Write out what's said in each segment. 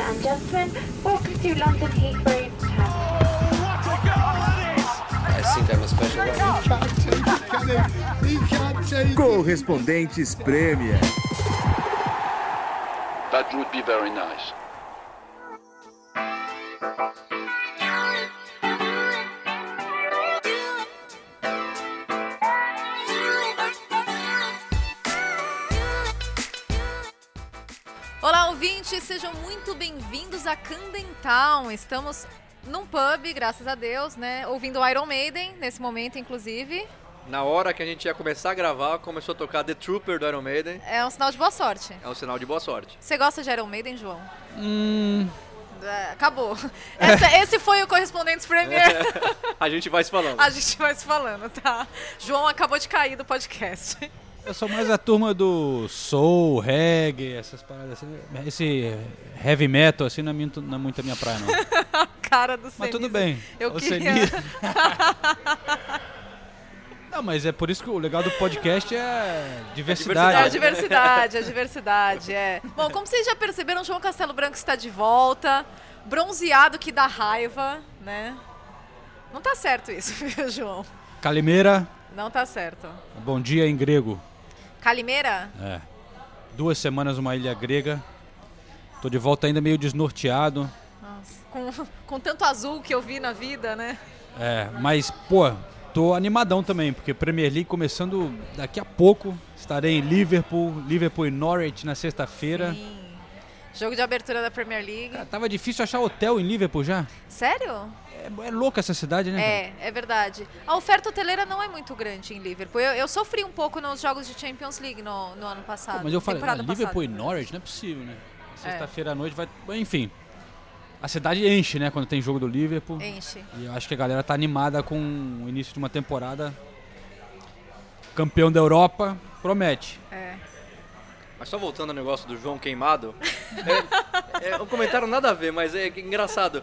and gentlemen, welcome to London Heathrow I think I'm a special one. Correspondentes Premier. That would be very nice. Sejam muito bem-vindos a Camden Town. Estamos num pub, graças a Deus, né? Ouvindo Iron Maiden, nesse momento, inclusive. Na hora que a gente ia começar a gravar, começou a tocar The Trooper do Iron Maiden. É um sinal de boa sorte. É um sinal de boa sorte. Você gosta de Iron Maiden, João? Hum. É, acabou. Essa- esse foi o Correspondentes Premier. a gente vai se falando. A gente vai se falando, tá? João acabou de cair do podcast. Eu sou mais a turma do soul, reggae, essas paradas assim. Esse heavy metal, assim, não é muito, não é muito a minha praia, não. Cara do Mas Senise. tudo bem. Eu O queria... Não, mas é por isso que o legal do podcast é diversidade. É a diversidade, a diversidade, é. Bom, como vocês já perceberam, João Castelo Branco está de volta. Bronzeado que dá raiva, né? Não tá certo isso, viu, João? Calimeira, Não tá certo. bom dia em grego. Calimeira? É. Duas semanas numa ilha grega. Tô de volta ainda meio desnorteado. Nossa, com, com tanto azul que eu vi na vida, né? É, mas, pô, tô animadão também, porque Premier League começando daqui a pouco. Estarei em Liverpool, Liverpool e Norwich na sexta-feira. Sim. Jogo de abertura da Premier League. Cara, tava difícil achar hotel em Liverpool já. Sério? É, é louca essa cidade, né? É, é verdade. A oferta hoteleira não é muito grande em Liverpool. Eu, eu sofri um pouco nos jogos de Champions League no, no ano passado. Pô, mas eu falei, ah, Liverpool e passada. Norwich não é possível, né? É. Sexta-feira à noite vai. Enfim. A cidade enche, né, quando tem jogo do Liverpool. Enche. E eu acho que a galera tá animada com o início de uma temporada. Campeão da Europa, promete. É. Mas só voltando ao negócio do João queimado. é, é um comentário nada a ver, mas é engraçado.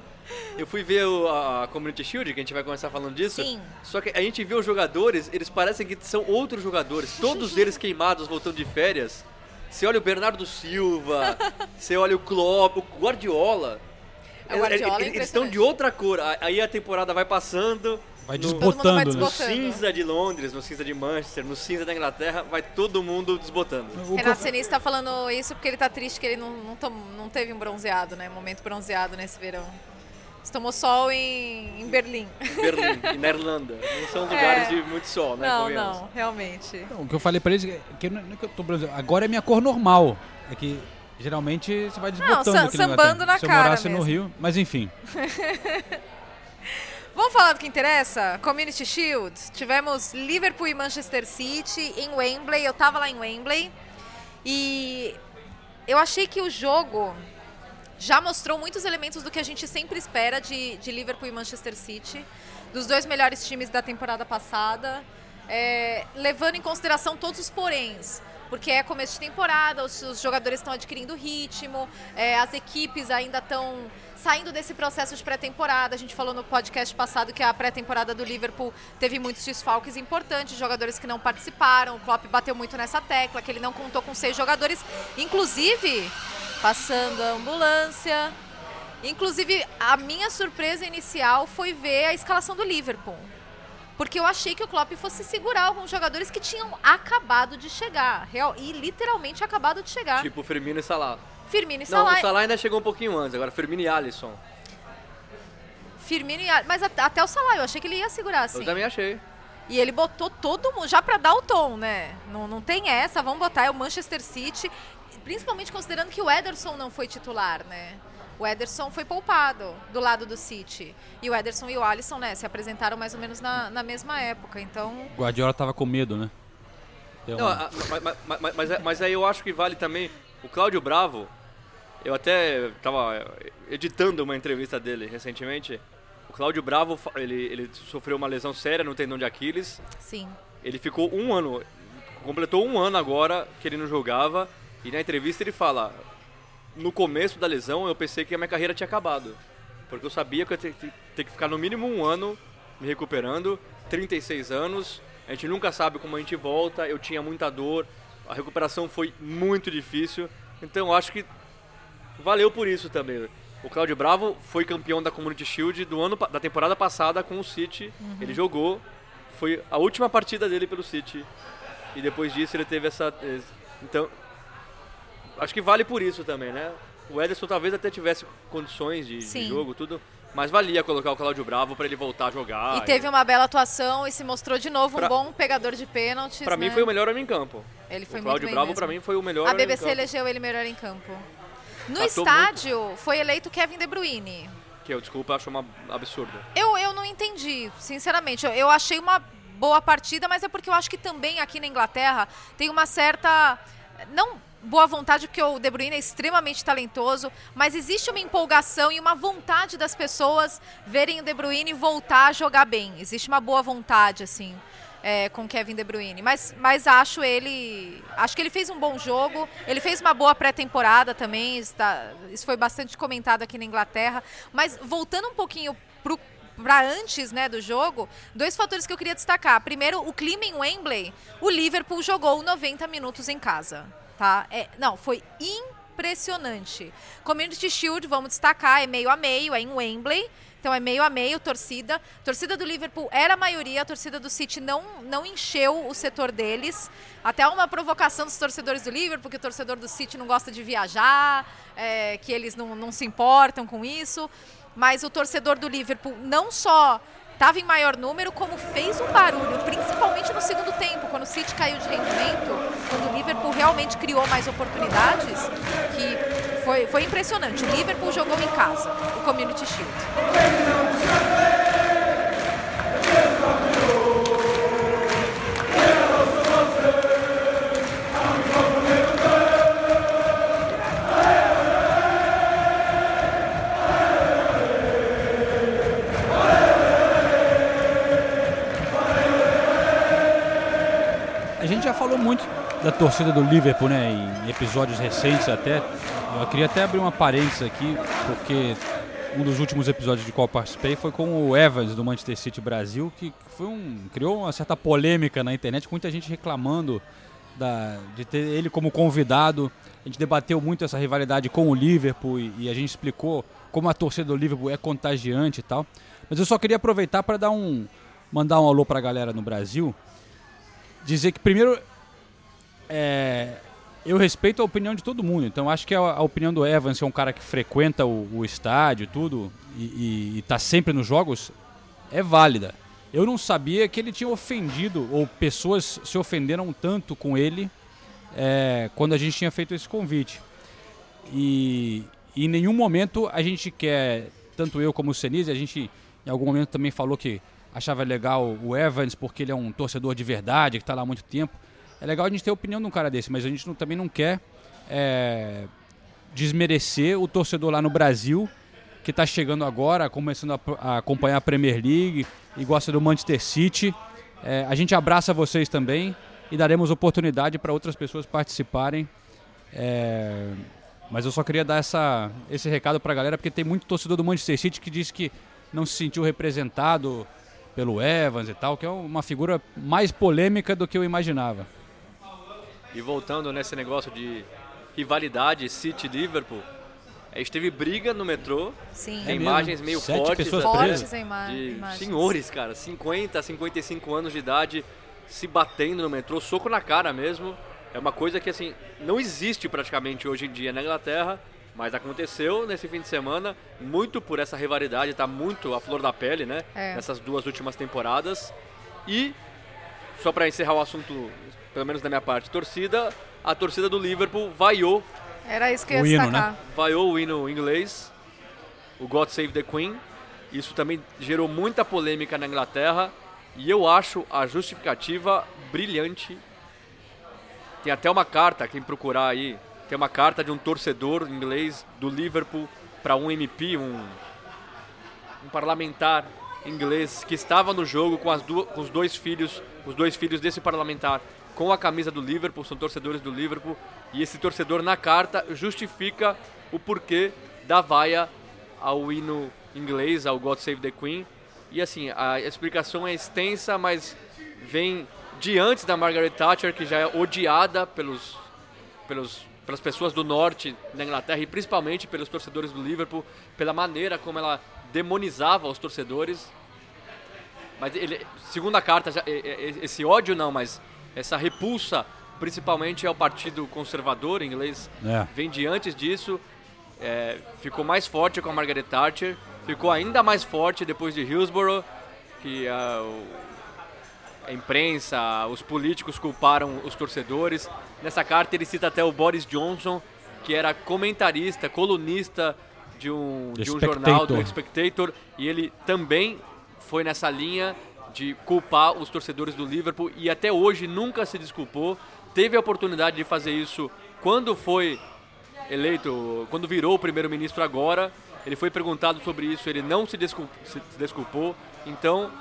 Eu fui ver o- a, Community Shield, que a gente vai começar falando disso. Sim. Só que a gente vê os jogadores, eles parecem que são outros jogadores. Todos eles queimados voltando de férias. Você olha o Bernardo Silva, você olha o Klopp, o Guardiola. Guardiola é Eles- eles estão de outra cor. Aí a temporada vai passando. Vai no- mundo vai desbotando, né? no desbotando. cinza de Londres, no cinza de Manchester, no cinza da Inglaterra, vai todo mundo desbotando. O Renato Senise tá falando isso porque ele tá triste que ele não, não, tom- não teve um bronzeado, né? Momento bronzeado nesse verão. Você tomou sol em, em Berlim. Em Berlim e na Irlanda. Não são lugares de muito sol, né? É. não, não, realmente. Não, o que eu falei pra eles é que, não- não é que eu tô bronzeado. agora é minha cor normal. É que geralmente você vai desbotando sam- na sambando na Se eu cara morasse no mesmo. Rio, mas enfim. Vamos falar do que interessa? Community Shield. Tivemos Liverpool e Manchester City em Wembley. Eu tava lá em Wembley. E eu achei que o jogo já mostrou muitos elementos do que a gente sempre espera de, de Liverpool e Manchester City. Dos dois melhores times da temporada passada. é, levando em consideração todos os poréns. Porque é começo de temporada, os, os jogadores estão adquirindo ritmo, é, as equipes ainda estão saindo desse processo de pré-temporada. A gente falou no podcast passado que a pré-temporada do Liverpool teve muitos desfalques importantes, jogadores que não participaram. O Klopp bateu muito nessa tecla, que ele não contou com seis jogadores, inclusive passando a ambulância. Inclusive, a minha surpresa inicial foi ver a escalação do Liverpool. Porque eu achei que o Klopp fosse segurar alguns jogadores que tinham acabado de chegar. Real, e literalmente acabado de chegar. Tipo Firmino e Salah. Firmino e Não, Salah. o Salah ainda chegou um pouquinho antes, agora Firmino e Alisson. Firmino e Al- Mas at- até o Salah, eu achei que ele ia segurar, assim. Eu também achei. E ele botou todo mundo, já pra dar o tom, né? Não, não tem essa, vamos botar, é o Manchester City. Principalmente considerando que o Ederson não foi titular, né? O Ederson foi poupado do lado do City. E o Ederson e o Alisson, né, se apresentaram mais ou menos na, na mesma época. Então, Guardiola tava com medo, né? Deu Não, a- mas, mas- mas- mas- mas aí eu acho que vale também. O Cláudio Bravo, eu até tava editando uma entrevista dele recentemente. O Cláudio Bravo, ele, ele sofreu uma lesão séria no tendão de Aquiles. sim. Ele ficou um ano, completou um ano agora que ele não jogava. E na entrevista ele fala: No começo da lesão eu pensei que a minha carreira tinha acabado. Porque eu sabia que eu ia ter, que- ficar no mínimo um ano me recuperando. 36 anos, a gente nunca sabe como a gente volta. Eu tinha muita dor, a recuperação foi muito difícil. Então acho que valeu por isso também. O Claudio Bravo foi campeão da Community Shield do ano da temporada passada com o City. Ele jogou, foi a última partida dele pelo City. E depois disso ele teve essa esse- então acho que vale por isso também, né? O Ederson talvez até tivesse condições de, de jogo, tudo, mas valia colocar o Claudio Bravo pra ele voltar a jogar. e teve uma bela atuação e se mostrou de novo um Pra- bom pegador de pênaltis. Mim né? foi o melhor homem em campo. Ele foi o muito Claudio Bravo pra mim foi o melhor A BBC elegeu ele melhor em campo. No Atou estádio foi eleito Kevin De Bruyne. Que eu, desculpa, acho uma absurda. Eu, eu não entendi, sinceramente. Eu, eu achei uma boa partida, mas é porque eu acho que também aqui na Inglaterra tem uma certa. Não boa vontade, porque o De Bruyne é extremamente talentoso, mas existe uma empolgação e uma vontade das pessoas verem o De Bruyne voltar a jogar bem. Existe uma boa vontade, assim. é, com Kevin De Bruyne, mas, mas acho ele acho que ele fez um bom jogo, ele fez uma boa pré-temporada também, está, isso foi bastante comentado aqui na Inglaterra, mas voltando um pouquinho pro para antes né, do jogo, dois fatores que eu queria destacar. Primeiro, o clima em Wembley. O Liverpool jogou 90 minutos em casa. Tá? É, não, foi impressionante. Community Shield, vamos destacar, é meio a meio, é em Wembley. Então é meio a meio torcida. Torcida do Liverpool era a maioria, a torcida do City não, não encheu o setor deles. Até uma provocação dos torcedores do Liverpool, porque o torcedor do City não gosta de viajar, é, que eles não, não se importam com isso mas o torcedor do Liverpool não só estava em maior número, como fez um barulho, principalmente no segundo tempo, quando o City caiu de rendimento, quando o Liverpool realmente criou mais oportunidades, que foi, foi impressionante. O Liverpool jogou em casa, o Community Shield. Falou muito da torcida do Liverpool, né, em episódios recentes até. Eu queria até abrir uma parênteses aqui, porque um dos últimos episódios de qual participei foi com o Evans do Manchester City Brasil, que foi um, criou uma certa polêmica na internet, com muita gente reclamando da, de ter ele como convidado. A gente debateu muito essa rivalidade com o Liverpool e, e a gente explicou como a torcida do Liverpool é contagiante e tal. Mas eu só queria aproveitar para dar um mandar um alô para a galera no Brasil dizer que primeiro é, eu respeito a opinião de todo mundo, então acho que a, a opinião do Evans, que é um cara que frequenta o, o estádio e tudo, e, e, tá sempre nos jogos, é válida. Eu não sabia que ele tinha ofendido, ou pessoas se ofenderam tanto com ele é, quando a gente tinha feito esse convite. E, e em nenhum momento a gente quer, tanto eu como o Senise, a gente em algum momento também falou que achava legal o Evans porque ele é um torcedor de verdade, que está lá há muito tempo. É legal a gente ter a opinião de um cara desse, mas a gente não- também não quer é, desmerecer o torcedor lá no Brasil, que está chegando agora, começando a, a acompanhar a Premier League e gosta do Manchester City. É, a gente abraça vocês também e daremos oportunidade para outras pessoas participarem. É, mas eu só queria dar essa, esse recado para a galera, porque tem muito torcedor do Manchester City que diz que não se sentiu representado pelo Evans e tal, que é uma figura mais polêmica do que eu imaginava. E voltando nesse negócio de rivalidade City-Liverpool, a gente teve briga no metrô, Sim. É tem mesmo? imagens meio Sete fortes, pessoas Fortes a ima de imagens. senhores, cara, 50, 55 anos de idade, se batendo no metrô, soco na cara mesmo. É uma coisa que, assim, não existe praticamente hoje em dia na Inglaterra, mas aconteceu nesse fim de semana, muito por essa rivalidade, tá muito à flor da pele, né? É. Nessas duas últimas temporadas. E, só para encerrar o assunto, pelo menos da minha parte, torcida, a torcida do Liverpool vaiou Era isso que eu ia O hino, destacar. né? vaiou o hino inglês, o God Save the Queen. Isso também gerou muita polêmica na Inglaterra e eu acho a justificativa brilhante. Tem até uma carta, quem procurar aí, tem uma carta de um torcedor inglês do Liverpool para um MP, um, um parlamentar inglês que estava no jogo com, as du- com os dois filhos, os dois filhos desse parlamentar com a camisa do Liverpool, são torcedores do Liverpool, e esse torcedor na carta justifica o porquê da vaia ao hino inglês, ao God Save the Queen. E assim, a explicação é extensa, mas vem de antes da Margaret Thatcher, que já é odiada pelos, pelos pelas pessoas do norte da Inglaterra e principalmente pelos torcedores do Liverpool, pela maneira como ela demonizava os torcedores. Mas ele, segundo a carta, esse ódio não, mas essa repulsa principalmente ao Partido Conservador inglês É. vem de antes disso. é, ficou mais forte com a Margaret Thatcher, ficou ainda mais forte depois de Hillsborough, que ah, o- a imprensa, os políticos culparam os torcedores. Nessa carta ele cita até o Boris Johnson, que era comentarista, colunista de um, de um jornal do Spectator. E ele também foi nessa linha de culpar os torcedores do Liverpool e até hoje nunca se desculpou. Teve a oportunidade de fazer isso quando foi eleito, quando virou primeiro-ministro agora. Ele foi perguntado sobre isso, ele não se descul- se desculpou. Então,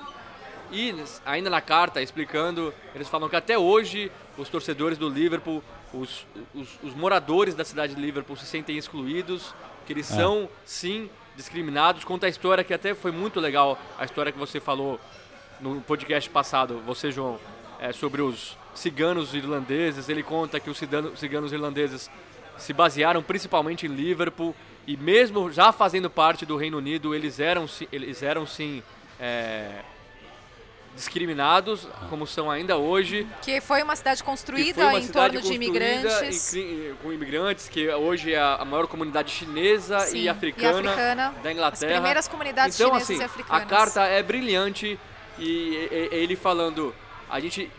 e ainda na carta explicando, eles falam que até hoje os torcedores do Liverpool, os, os, os moradores da cidade de Liverpool se sentem excluídos, que eles são sim discriminados. Conta a história que até foi muito legal, a história que você falou no podcast passado, você João, é, sobre os ciganos irlandeses. Ele conta que os ciganos irlandeses se basearam principalmente em Liverpool e mesmo já fazendo parte do Reino Unido, eles eram, eles eram sim é, discriminados, como são ainda hoje. Que foi uma cidade construída uma em cidade torno de imigrantes. em- com imigrantes, que hoje é a maior comunidade chinesa Sim, e africana, africana. da Inglaterra. As primeiras comunidades então, chinesas assim, e africanas. A carta é brilhante e, e- e- ele falando, a gente,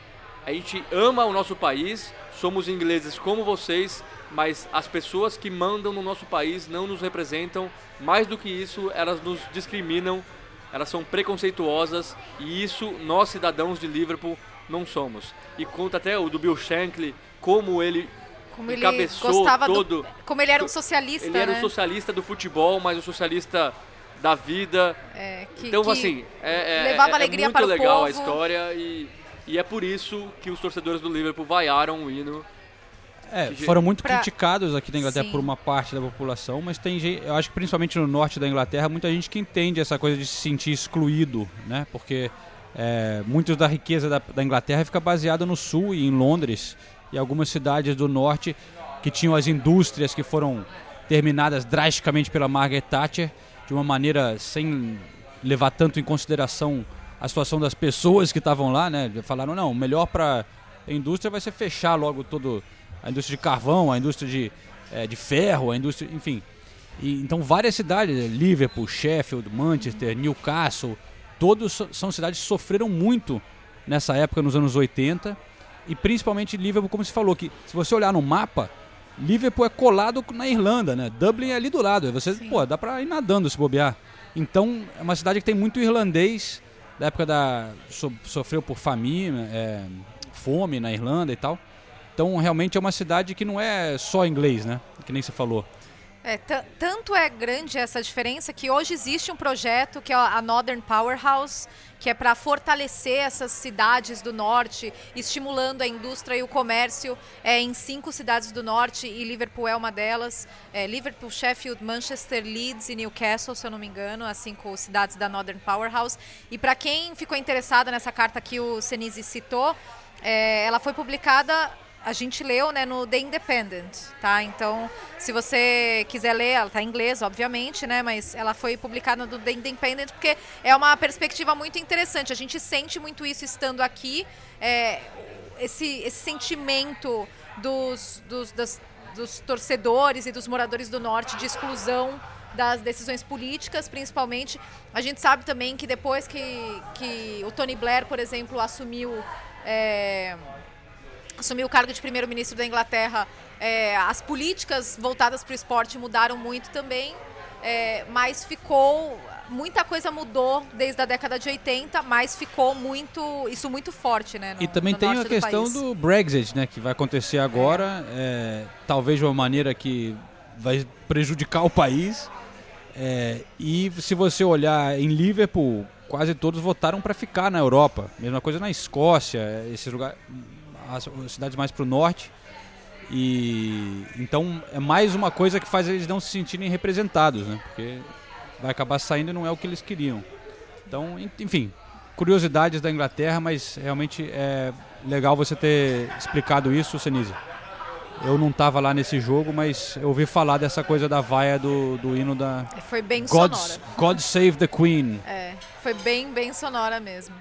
a gente ama o nosso país, somos ingleses como vocês, mas as pessoas que mandam no nosso país não nos representam. Mais do que isso, elas nos discriminam, elas são preconceituosas e isso nós cidadãos de Liverpool não somos. E conta até o do Bill Shankly como ele Como ele gostava todo do, Como ele era um socialista, ele era né? um socialista do futebol, mas um socialista da vida. É, que- então, que assim, é, é, levava é- é alegria muito para o legal a história e, e é por isso que os torcedores do Liverpool vaiaram o hino. É, foram muito pra- criticados aqui na Inglaterra Sim. por uma parte da população, mas tem gente, eu acho que principalmente no norte da Inglaterra, muita gente que entende essa coisa de se sentir excluído, né? Porque é, muito da riqueza da, da Inglaterra fica baseada no sul e em Londres e algumas cidades do norte que tinham as indústrias que foram terminadas drasticamente pela Margaret Thatcher de uma maneira sem levar tanto em consideração a situação das pessoas que estavam lá, né? Falaram não, o melhor para a indústria vai ser fechar logo todo a indústria de carvão, a indústria de, eh, de ferro, a indústria, enfim. E, então várias cidades, Liverpool, Sheffield, Manchester, Newcastle, todos são cidades que sofreram muito nessa época nos anos 80 e principalmente Liverpool, como se falou que se você olhar no mapa, Liverpool é colado na Irlanda, né? Dublin é ali do lado, você, pô, dá pra ir nadando se bobear. Então, é uma cidade que tem muito irlandês, da época da so- sofreu por família, é, fome na Irlanda e tal. Então, realmente é uma cidade que não é só inglês, né? Que nem você falou. É, ta- tanto é grande essa diferença que hoje existe um projeto que é a Northern Powerhouse, que é para fortalecer essas cidades do norte, estimulando a indústria e o comércio é, em cinco cidades do norte e Liverpool é uma delas. É, Liverpool, Sheffield, Manchester, Leeds e Newcastle, se eu não me engano, as cinco cidades da Northern Powerhouse. E para quem ficou interessado nessa carta que o Senise citou, é, ela foi publicada a gente leu né, no The Independent, tá? Então, se você quiser ler, ela está em inglês, obviamente, né? Mas ela foi publicada no The Independent porque é uma perspectiva muito interessante. A gente sente muito isso estando aqui, é, esse, esse sentimento dos, dos, das- dos torcedores e dos moradores do Norte de exclusão das decisões políticas, principalmente. A gente sabe também que depois que, que o Tony Blair, por exemplo, assumiu... é, assumiu o cargo de primeiro-ministro da Inglaterra, é, as políticas voltadas para o esporte mudaram muito também, é, mas ficou muita coisa mudou desde a década de 80, mas ficou muito isso muito forte, né? no- E também no tem a do questão país. do Brexit, né? Que vai acontecer agora, é, talvez de uma maneira que vai prejudicar o país. É, e se você olhar em Liverpool, quase todos votaram para ficar na Europa. Mesma coisa na Escócia, esses lugares, as as cidades mais para o norte. E então é mais uma coisa que faz eles não se sentirem representados, né? Porque vai acabar saindo e não é o que eles queriam. Então, en- enfim, curiosidades da Inglaterra, mas realmente é legal você ter explicado isso, Senise. Eu não tava lá nesse jogo, mas eu ouvi falar dessa coisa da vaia do, do hino da Foi bem God, sonora. God Save the Queen. É, foi bem, bem sonora mesmo.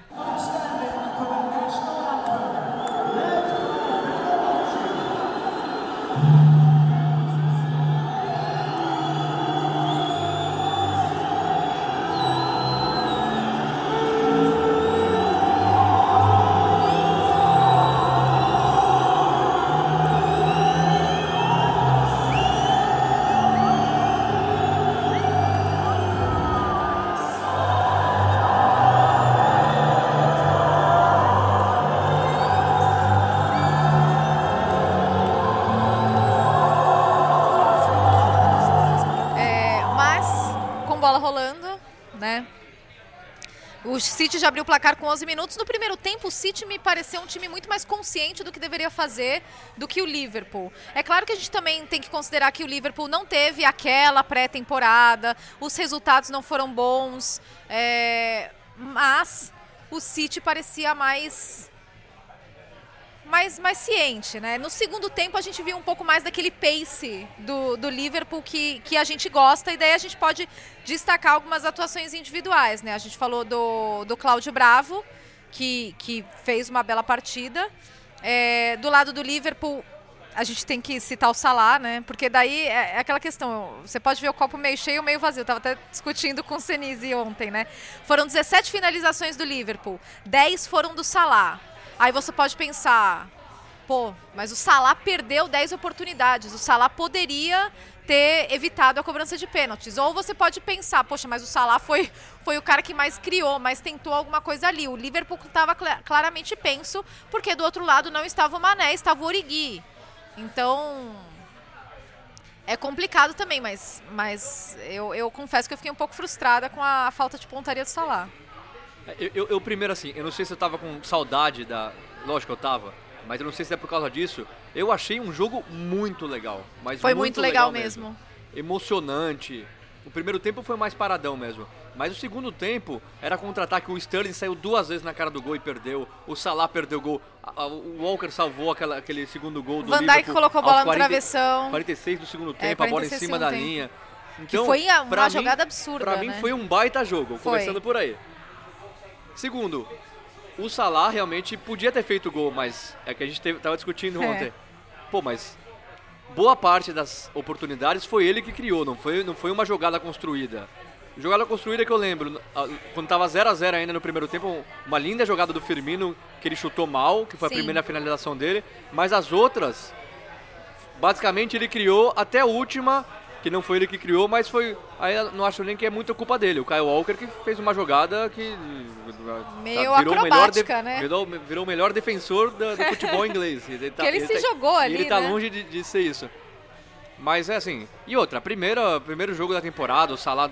O City já abriu o placar com 11 minutos. No primeiro tempo, o City me pareceu um time muito mais consciente do que deveria fazer do que o Liverpool. É claro que a gente também tem que considerar que o Liverpool não teve aquela pré-temporada, os resultados não foram bons, é, mas o City parecia mais mais, mais ciente, né? No segundo tempo a gente viu um pouco mais daquele pace do, do Liverpool que, que a gente gosta e daí a gente pode destacar algumas atuações individuais, né? A gente falou do, do Cláudio Bravo, que, que fez uma bela partida. É, do lado do Liverpool, a gente tem que citar o Salah, né? Porque daí é é aquela questão, você pode ver o copo meio cheio ou meio vazio. Eu tava até discutindo com o Senise ontem, né? Foram 17 finalizações do Liverpool, 10 foram do Salah. Aí você pode pensar, pô, mas o Salah perdeu 10 oportunidades. O Salah poderia ter evitado a cobrança de pênaltis. Ou você pode pensar, poxa, mas o Salah foi, foi o cara que mais criou, mais tentou alguma coisa ali. O Liverpool estava claramente penso, porque do outro lado não estava o Mané, estava o Origi. Então, é complicado também, mas, mas eu, eu confesso que eu fiquei um pouco frustrada com a falta de pontaria do Salah. Eu, eu, eu primeiro assim, eu não sei se eu tava com saudade da. Lógico que eu tava, mas eu não sei se é por causa disso. Eu achei um jogo muito legal. Mas Foi muito, muito legal mesmo. Emocionante. O primeiro tempo foi mais paradão mesmo. Mas o segundo tempo era contra-ataque. O Sterling saiu duas vezes na cara do gol e perdeu. O Salah perdeu o gol. O Walker salvou aquela- aquele segundo gol do Van Dijk colocou a bola no 40 travessão. 46 do segundo É, tempo, a bola em 46 cima da segundo linha. Então, foi a- uma mim- jogada absurda, Pra mim né? foi um baita jogo, Foi. começando por aí. Segundo, o Salah realmente podia ter feito gol, mas é que a gente teve, tava discutindo É. ontem. Pô, mas boa parte das oportunidades foi ele que criou, não foi, não foi uma jogada construída. Jogada construída que eu lembro, quando tava 0 a 0 ainda no primeiro tempo, uma linda jogada do Firmino que ele chutou mal, que foi Sim. a primeira finalização dele, mas as outras basicamente ele criou até a última, que não foi ele que criou, mas foi. Aí não acho nem que é muita culpa dele. O Kyle Walker que fez uma jogada que. Meio virou o melhor acrobática, né? Virou, virou o melhor defensor da- do futebol inglês. Ele tá- Que ele se tá- jogou ali, Ele tá né? longe de, de ser isso. Mas é assim. E outra, primeira, primeiro jogo da temporada, o Salah,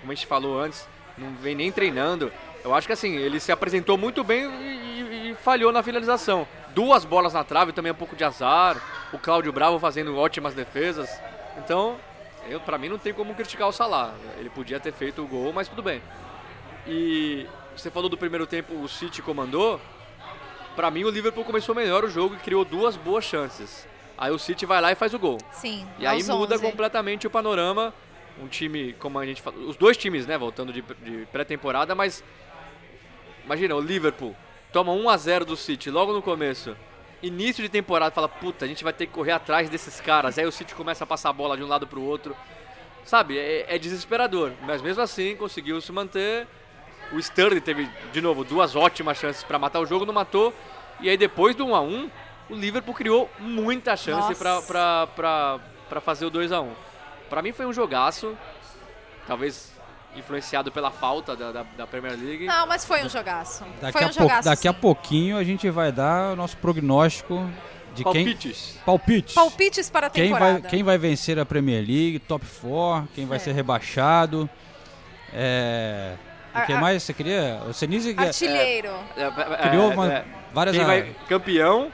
como a gente falou antes, não vem nem treinando. Eu acho que assim, ele se apresentou muito bem e, e- e falhou na finalização. Duas bolas na trave, também um pouco de azar. O Cláudio Bravo fazendo ótimas defesas. Então, eu, pra mim não tem como criticar o Salah. Ele podia ter feito o gol, mas tudo bem. E você falou do primeiro tempo, o City comandou. Pra mim, o Liverpool começou melhor o jogo e criou duas boas chances. Aí o City vai lá e faz o gol. Sim. E aí muda 11. completamente o panorama. Um time, como a gente os dois times, né, voltando de, de pré-temporada, mas imagina, o Liverpool toma 1 a 0 do City logo no começo. Início de temporada, fala, puta, a gente vai ter que correr atrás desses caras. Aí o City começa a passar a bola de um lado pro outro. Sabe, é, é desesperador. Mas mesmo assim, conseguiu se manter. O Sterling teve, de novo, duas ótimas chances para matar o jogo, não matou. E aí depois do 1 a 1 o Liverpool criou muita chance para fazer o 2 a 1 Para mim foi um jogaço, talvez influenciado pela falta da, da, da Premier League. Não, mas foi um jogaço. Daqui, foi um a, pouco, jogaço. daqui a pouquinho a gente vai dar o nosso prognóstico de quem. Palpites. Palpites. Palpites para a Quem temporada. vai, quem vai vencer a Premier League, top 4, quem vai É. ser rebaixado. É. O que mais você queria? O Senise que- Artilheiro. É, é, criou é, uma- é. várias. Quem vai campeão,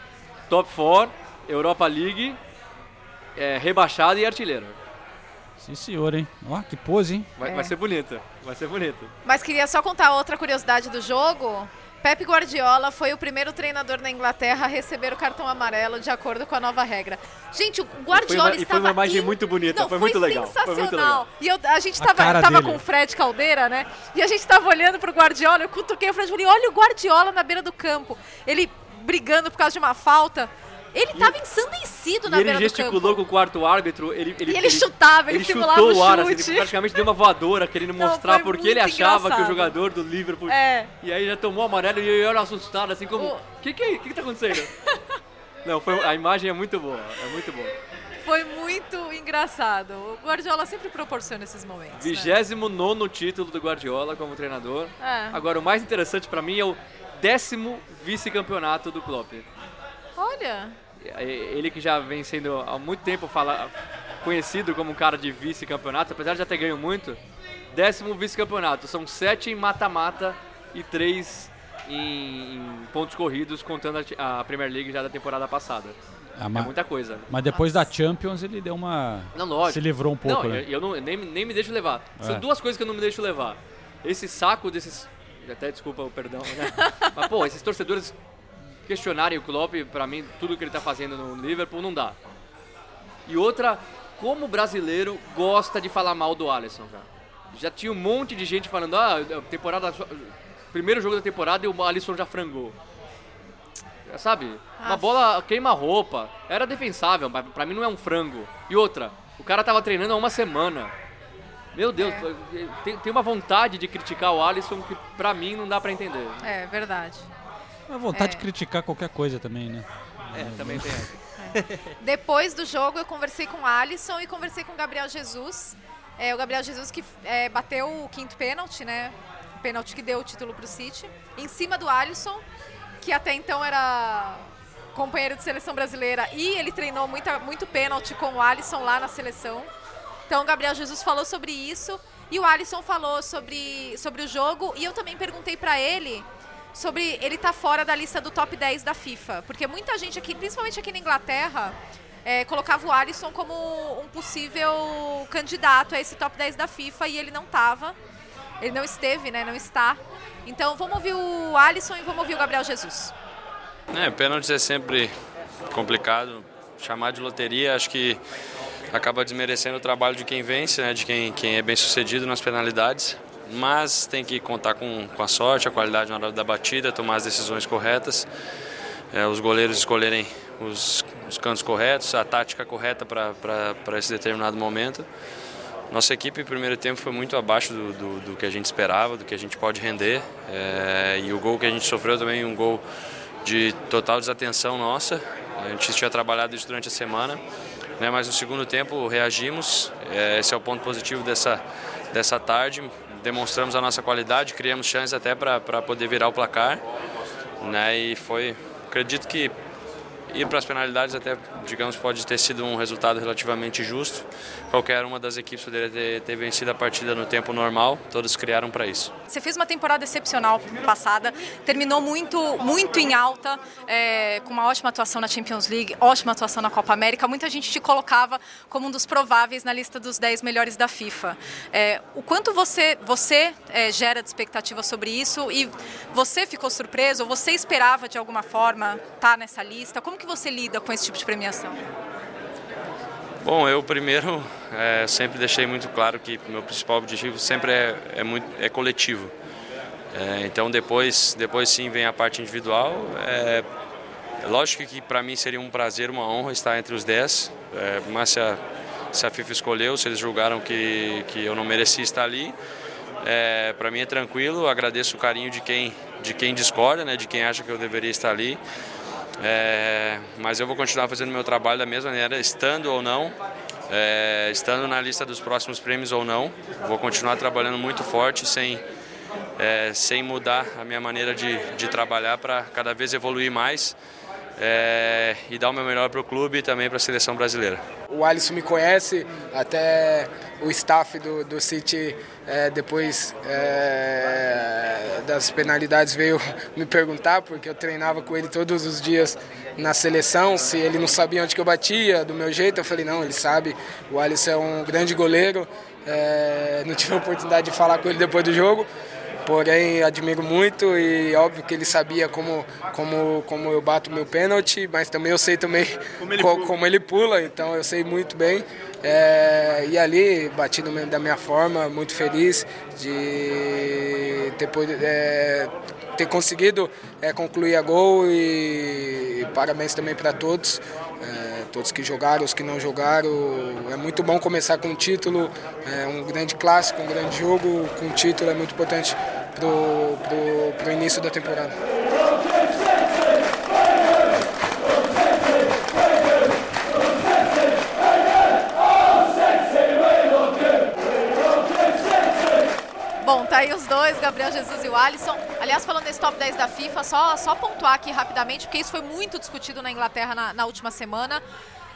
top 4, Europa League, é, rebaixado e artilheiro. Sim, senhor, hein? Ó, que pose, hein? Vai, É. vai ser bonito, vai ser bonito. Mas queria só contar outra curiosidade do jogo, Pep Guardiola foi o primeiro treinador na Inglaterra a receber o cartão amarelo de acordo com a nova regra. Gente, o Guardiola uma- e foi estava uma imagem in- muito bonita, Não, foi muito legal, foi sensacional. muito legal. E eu- a gente A tava, cara tava dele. com o Fred Caldeira, né? E a gente tava olhando pro Guardiola, eu cutuquei o Fred e falei, olha o Guardiola na beira do campo. Ele brigando por causa de uma falta. Ele tava ensandecido na E ele beira do gesticulou com o quarto árbitro, ele, ele, E ele chutava, ele simulava chutou o ar, assim, ele praticamente deu uma voadora, querendo Não, mostrar porque ele achava que o engraçado. jogador do Liverpool... É. E aí já tomou amarelo e eu era assustado, assim como... O- que que, é- que que tá acontecendo? Não, foi, a imagem é muito boa, é muito boa. Foi muito engraçado. O Guardiola sempre proporciona esses momentos. né? 29 título do Guardiola como treinador. É. Agora, o mais interessante pra mim é o décimo vice-campeonato do Klopp. Olha, Ele que já vem sendo há muito tempo fala, conhecido como um cara de vice-campeonato, apesar de já ter ganho muito. Décimo vice-campeonato. São sete em mata-mata e três em, em pontos corridos, contando a a, Premier League já da temporada passada. Ah, É muita coisa. Mas depois da Champions ele deu uma. Não, lógico. Se livrou um pouco, Não, né? eu, eu não, nem, nem me deixo levar. São É. duas coisas que eu não me deixo levar. Esse saco desses. Até desculpa o perdão, né? Mas, pô, esses torcedores questionarem o Klopp, pra mim, tudo que ele tá fazendo no Liverpool não dá. E outra, como o brasileiro gosta de falar mal do Alisson, cara. Já tinha um monte de gente falando, ah, temporada. Primeiro jogo da temporada e o Alisson já frangou. Sabe? Uma bola queima-roupa. Era defensável, mas pra mim não é um frango. E outra, o cara tava treinando há uma semana. Meu Deus, tem, tem uma vontade de criticar o Alisson que pra mim não dá pra entender. é verdade. A vontade É. de criticar qualquer coisa também, né? É, também tem essa. Depois do jogo, eu conversei com o Alisson e conversei com o Gabriel Jesus. É, o Gabriel Jesus que é, bateu o quinto pênalti, né? O pênalti que deu o título pro City. Em cima do Alisson, que até então era companheiro de seleção brasileira. E ele treinou muita, muito pênalti com o Alisson lá na seleção. Então o Gabriel Jesus falou sobre isso. E o Alisson falou sobre, sobre o jogo. E eu também perguntei pra ele sobre ele estar fora da lista do top 10 da FIFA. Porque muita gente aqui, principalmente aqui na Inglaterra, é, colocava o Alisson como um possível candidato a esse top 10 da FIFA e ele não estava. Ele não esteve, né? Não está. Então vamos ouvir o Alisson e vamos ouvir o Gabriel Jesus. É, pênaltis é sempre complicado. Chamar de loteria, acho que acaba desmerecendo o trabalho de quem vence, né, de quem, quem é bem sucedido nas penalidades. Mas tem que contar com, com a sorte, a qualidade na hora da batida, tomar as decisões corretas, é, os goleiros escolherem os, os cantos corretos, a tática correta para esse determinado momento. Nossa equipe, no primeiro tempo, foi muito abaixo do, do, do que a gente esperava, do que a gente pode render. É, e o gol que a gente sofreu também, um gol de total desatenção nossa. A gente tinha trabalhado isso durante a semana, né, mas no segundo tempo reagimos. É, esse é o ponto positivo dessa, dessa tarde. Demonstramos a nossa qualidade, criamos chances até para poder virar o placar. Né, e foi, acredito que ir para as penalidades até, digamos, pode ter sido um resultado relativamente justo. Qualquer uma das equipes poderia ter, ter vencido a partida no tempo normal, todos criaram para isso. Você fez uma temporada excepcional passada, terminou muito, muito em alta, é, com uma ótima atuação na Champions League, ótima atuação na Copa América. Muita gente te colocava como um dos prováveis na lista dos 10 melhores da FIFA. É, o quanto você, você é, gera de expectativa sobre isso e você ficou surpreso, ou você esperava de alguma forma estar nessa lista? Como que você lida com esse tipo de premiação? Bom, eu primeiro é, sempre deixei muito claro que meu principal objetivo sempre é, é, muito, é coletivo. É, então depois, depois sim vem a parte individual. É, lógico que para mim seria um prazer, uma honra estar entre os 10, é, mas se a, se a FIFA escolheu, se eles julgaram que, que eu não merecia estar ali, para mim é tranquilo, agradeço o carinho de quem, de quem discorda, né, de quem acha que eu deveria estar ali. É, mas eu vou continuar fazendo meu trabalho da mesma maneira, estando ou não, é, estando na lista dos próximos prêmios ou não. Vou continuar trabalhando muito forte, sem, é, sem mudar a minha maneira de, de trabalhar para cada vez evoluir mais é, e dar o meu melhor para o clube e também para a seleção brasileira. O Alisson me conhece, até o staff do, do City, é, depois é, das penalidades, veio me perguntar, porque eu treinava com ele todos os dias na seleção, se ele não sabia onde que eu batia, do meu jeito. Eu falei, não, ele sabe, o Alisson é um grande goleiro. É, não tive a oportunidade de falar com ele depois do jogo, porém admiro muito e óbvio que ele sabia como, como, como eu bato meu pênalti, mas também eu sei também como ele, co, como ele pula, então eu sei muito bem. É, e ali, bati no, da minha forma, muito feliz de ter, é, ter conseguido é, concluir a gol e, e parabéns também para todos. É, todos que jogaram, os que não jogaram. É muito bom começar com um título, é um grande clássico, um grande jogo com título é muito importante para o início da temporada. Tá aí os dois, Gabriel Jesus e o Alisson. Aliás, falando desse top 10 da FIFA, só, só pontuar aqui rapidamente, porque isso foi muito discutido na Inglaterra na, na última semana.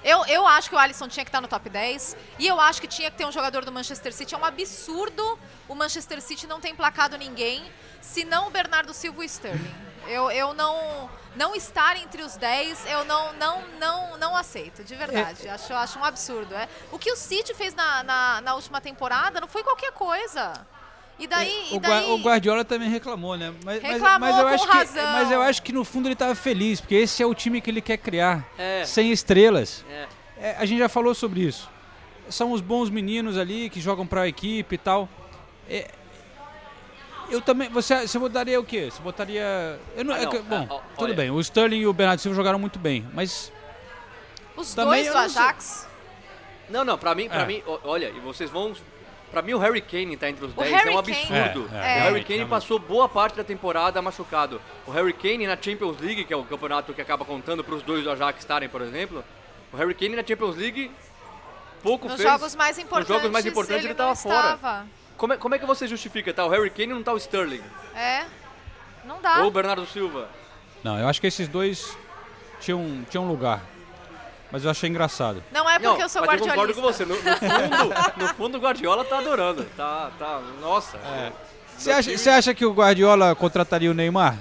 Eu, eu acho que o Alisson tinha que estar no top 10 e eu acho que tinha que ter um jogador do Manchester City. É um absurdo o Manchester City não ter emplacado ninguém, senão o Bernardo Silva e o Sterling. Eu, eu não não estar entre os 10, eu não não não não aceito, de verdade. É. Acho, acho um absurdo. É. O que o City fez na, na, na última temporada não foi qualquer coisa. E daí, é, e daí... O Guardiola também reclamou, né? Mas, reclamou mas, mas eu acho razão. que, mas eu acho que no fundo ele estava feliz, porque esse é o time que ele quer criar, é. sem estrelas. É. É, a gente já falou sobre isso. São os bons meninos ali que jogam para a equipe e tal. É, eu também. Você, você botaria o quê? Você botaria. Eu não, Ah, é não, bom, é, ó, tudo bem. O Sterling e o Bernardo Silva jogaram muito bem, mas Os Também dois do. Ajax. Não, não, pra mim, pra É. mim, olha, e vocês vão. Pra mim o Harry Kane tá entre os O 10 Harry é um absurdo. É, é, o Harry Kane passou boa parte da temporada machucado. O Harry Kane na Champions League, que é o campeonato que acaba contando pros dois do Ajax estarem, por exemplo, o Harry Kane na Champions League pouco Nos fez. jogos mais importantes, jogos mais importantes ele tava não fora. estava. Como é, como é que você justifica, tá? O Harry Kane e não tá o Sterling? É. Não dá. Ou o Bernardo Silva? não, eu acho que esses dois tinham, tinham lugar. Mas eu achei engraçado. Não é porque não, eu sou mas eu concordo com você. No, no fundo, no fundo, o Guardiola tá adorando. Tá, tá, nossa. É. Você acha, você acha que o Guardiola contrataria o Neymar?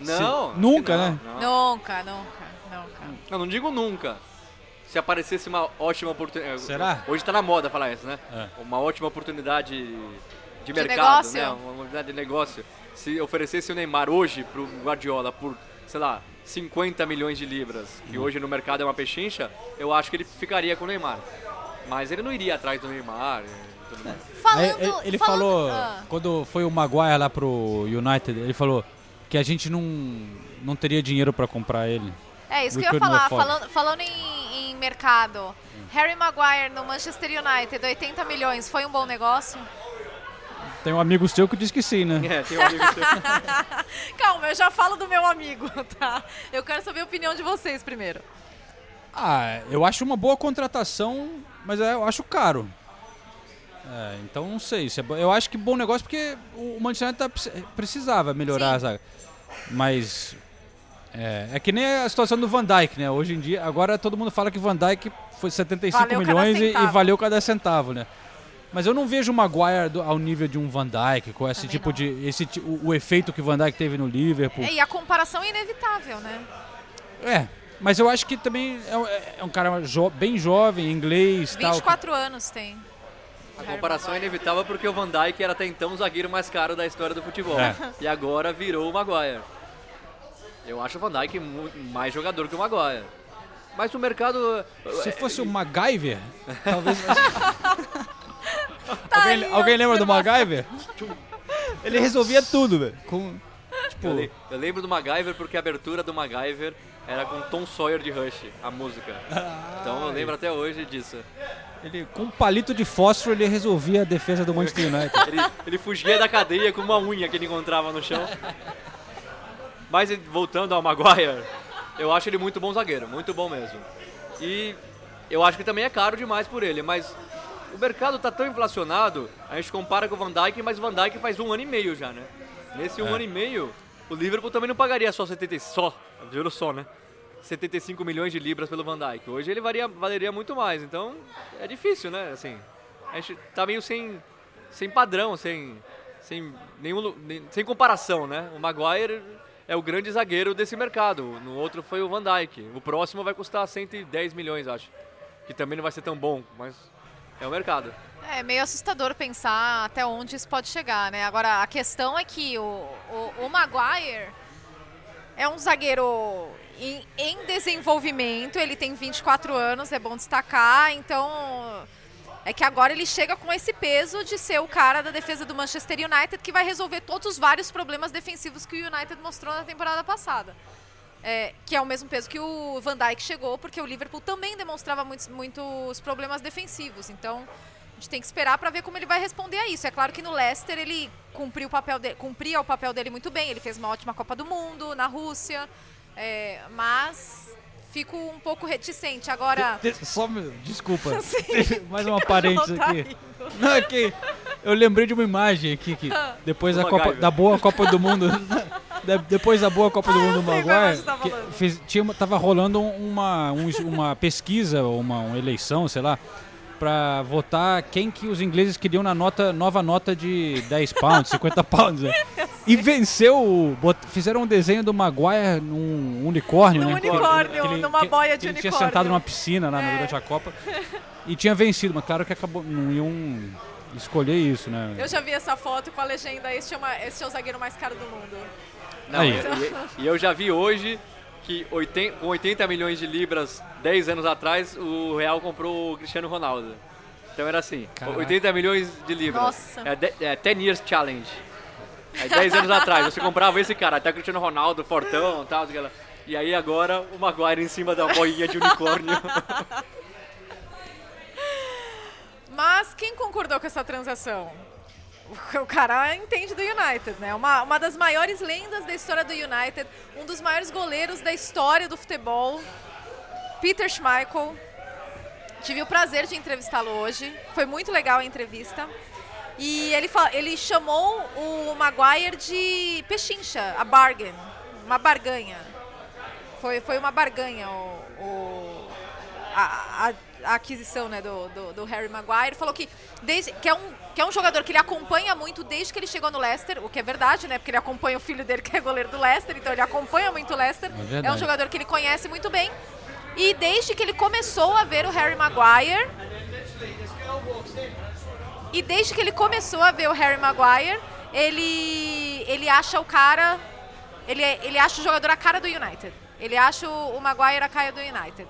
Não. acho Nunca, não, né? não. Nunca, nunca, nunca. Eu não digo nunca. Se aparecesse uma ótima oportunidade. Será? Hoje tá na moda falar isso, né? É. Uma ótima oportunidade de, mercado, negócio? né? Uma oportunidade de negócio. Se oferecesse o Neymar hoje pro Guardiola por, sei lá, 50 milhões de libras, que hoje no mercado é uma pechincha, eu acho que ele ficaria com o Neymar. Mas ele não iria atrás do Neymar e tudo mais. Falando, ele ele falando- falou, Ah. quando foi o Maguire lá pro United, ele falou que a gente não, não teria dinheiro pra comprar ele. É isso We que eu ia falar. Falando, falando em, em mercado, Harry Maguire no Manchester United, 80 milhões, foi um bom negócio? Tem um amigo seu que diz que sim, né? É, tem um amigo seu. Calma, eu já falo do meu amigo, tá? Eu quero saber a opinião de vocês primeiro. Ah, eu acho uma boa contratação, mas é, eu acho caro. É, então não sei. se é eu acho que bom negócio porque o Manchester United tá precis- precisava melhorar Sim. a zaga. Mas é, é que nem a situação do Van Dijk, né? Hoje em dia, agora todo mundo fala que Van Dijk foi 75 Valeu milhões e, e valeu cada centavo, né? Mas eu não vejo o Maguire do- ao nível de um Van Dijk, com esse Também tipo não. de. Esse, o, o efeito que o Van Dijk teve no Liverpool. É, e a comparação é inevitável, né? É, mas eu acho que também é, um- é um cara jo- bem jovem, inglês tal. que- 24 anos tem. A comparação é inevitável porque o Van Dijk era até então o zagueiro mais caro da história do futebol. É. E agora virou o Maguire. Eu acho o Van Dijk mais jogador que o Maguire. Mas o mercado. Se é, fosse o MacGyver, talvez. Tá alguém alguém lembra do. MacGyver? Ele resolvia tudo, velho. Com, tipo, Eu, eu lembro do MacGyver porque a abertura do MacGyver era com Tom Sawyer de Rush, a música. Então eu lembro até hoje disso. ele, com um palito de fósforo ele resolvia a defesa do Manchester United. Ele, ele fugia da cadeia com uma unha que ele encontrava no chão. Mas voltando ao Maguire, eu acho ele muito bom zagueiro, muito bom mesmo. E eu acho que também é caro demais por ele, mas o mercado tá tão inflacionado, a gente compara com o Van Dijk, mas o Van Dijk faz um ano e meio já, né? Nesse um É. ano e meio, o Liverpool também não pagaria só 70, só, viu só, né? 75 milhões de libras pelo Van Dijk. Hoje ele varia, valeria muito mais, então é difícil, né? Assim, a gente tá meio sem, sem padrão, sem, sem nenhum, sem comparação, né? O Maguire é o grande zagueiro desse mercado. No outro foi o Van Dijk. O próximo vai custar 110 milhões, acho. Que também não vai ser tão bom, mas É o mercado. É meio assustador pensar até onde isso pode chegar, né? Agora, a questão é que o, o, o Maguire é um zagueiro em, em desenvolvimento, ele tem 24 anos, é bom destacar, então é que agora ele chega com esse peso de ser o cara da defesa do Manchester United que vai resolver todos os vários problemas defensivos que o United mostrou na temporada passada. É, que é o mesmo peso que o Van Dijk chegou, porque o Liverpool também demonstrava muitos, muitos problemas defensivos. Então, a gente tem que esperar para ver como ele vai responder a isso. É claro que no Leicester ele cumpriu o papel de, cumpria o papel dele muito bem. Ele fez uma ótima Copa do Mundo na Rússia, é, mas fico um pouco reticente. Agora. De- de- só, me- desculpa. Sim. Mais uma parênteses Tá aqui. rindo. Não, é que eu lembrei de uma imagem aqui que depois da, Copa, da boa Copa do Mundo. Da- depois da boa Copa do Mundo do Ah, sei qual Maguire, tá que fez, tinha, tava rolando uma, um- uma pesquisa, uma, uma eleição, sei lá, pra votar quem que os ingleses queriam na nota, nova nota de 10 pounds, 50 pounds. né? E venceu, bot- fizeram um desenho do Maguire num unicórnio, Num né? unicórnio, numa que- boia de que ele tinha unicórnio. sentado numa piscina lá É. durante a Copa e tinha vencido, mas claro que acabou, não iam escolher isso, né? Eu já vi essa foto com a legenda: este é, uma- este é o zagueiro mais caro do mundo. Não, e, e eu já vi hoje que 80, com 80 milhões de libras 10 anos atrás, o Real comprou o Cristiano Ronaldo. Então era assim, Caraca. 80 milhões de libras. Nossa. É, de, é 10 years challenge. É 10 anos atrás, você comprava esse cara, até o Cristiano Ronaldo, Fortão e tal. aquela- E aí agora o Maguire em cima da boinha de unicórnio. Mas quem concordou com essa transação? O- cara entende do United, né? Uma, uma das maiores lendas da história do United, um dos maiores goleiros da história do futebol, Peter Schmeichel. Tive o prazer de entrevistá-lo hoje. Foi muito legal a entrevista. E ele, ele chamou o Maguire de pechincha, a bargain, uma barganha. Foi, foi uma barganha o, o- a, a- a aquisição né, do, do, do Harry Maguire. Falou que, desde, que, é um, que é um jogador que ele acompanha muito desde que ele chegou no Leicester, o que é verdade, né? Porque ele acompanha o filho dele, que é goleiro do Leicester, então ele acompanha muito o Leicester. É verdade. um jogador que ele conhece muito bem. E desde que ele começou a ver o Harry Maguire, e desde que ele começou a ver o Harry Maguire, ele, ele acha o cara. Ele, ele acha o jogador a cara do United. Ele acha o Maguire a cara do United.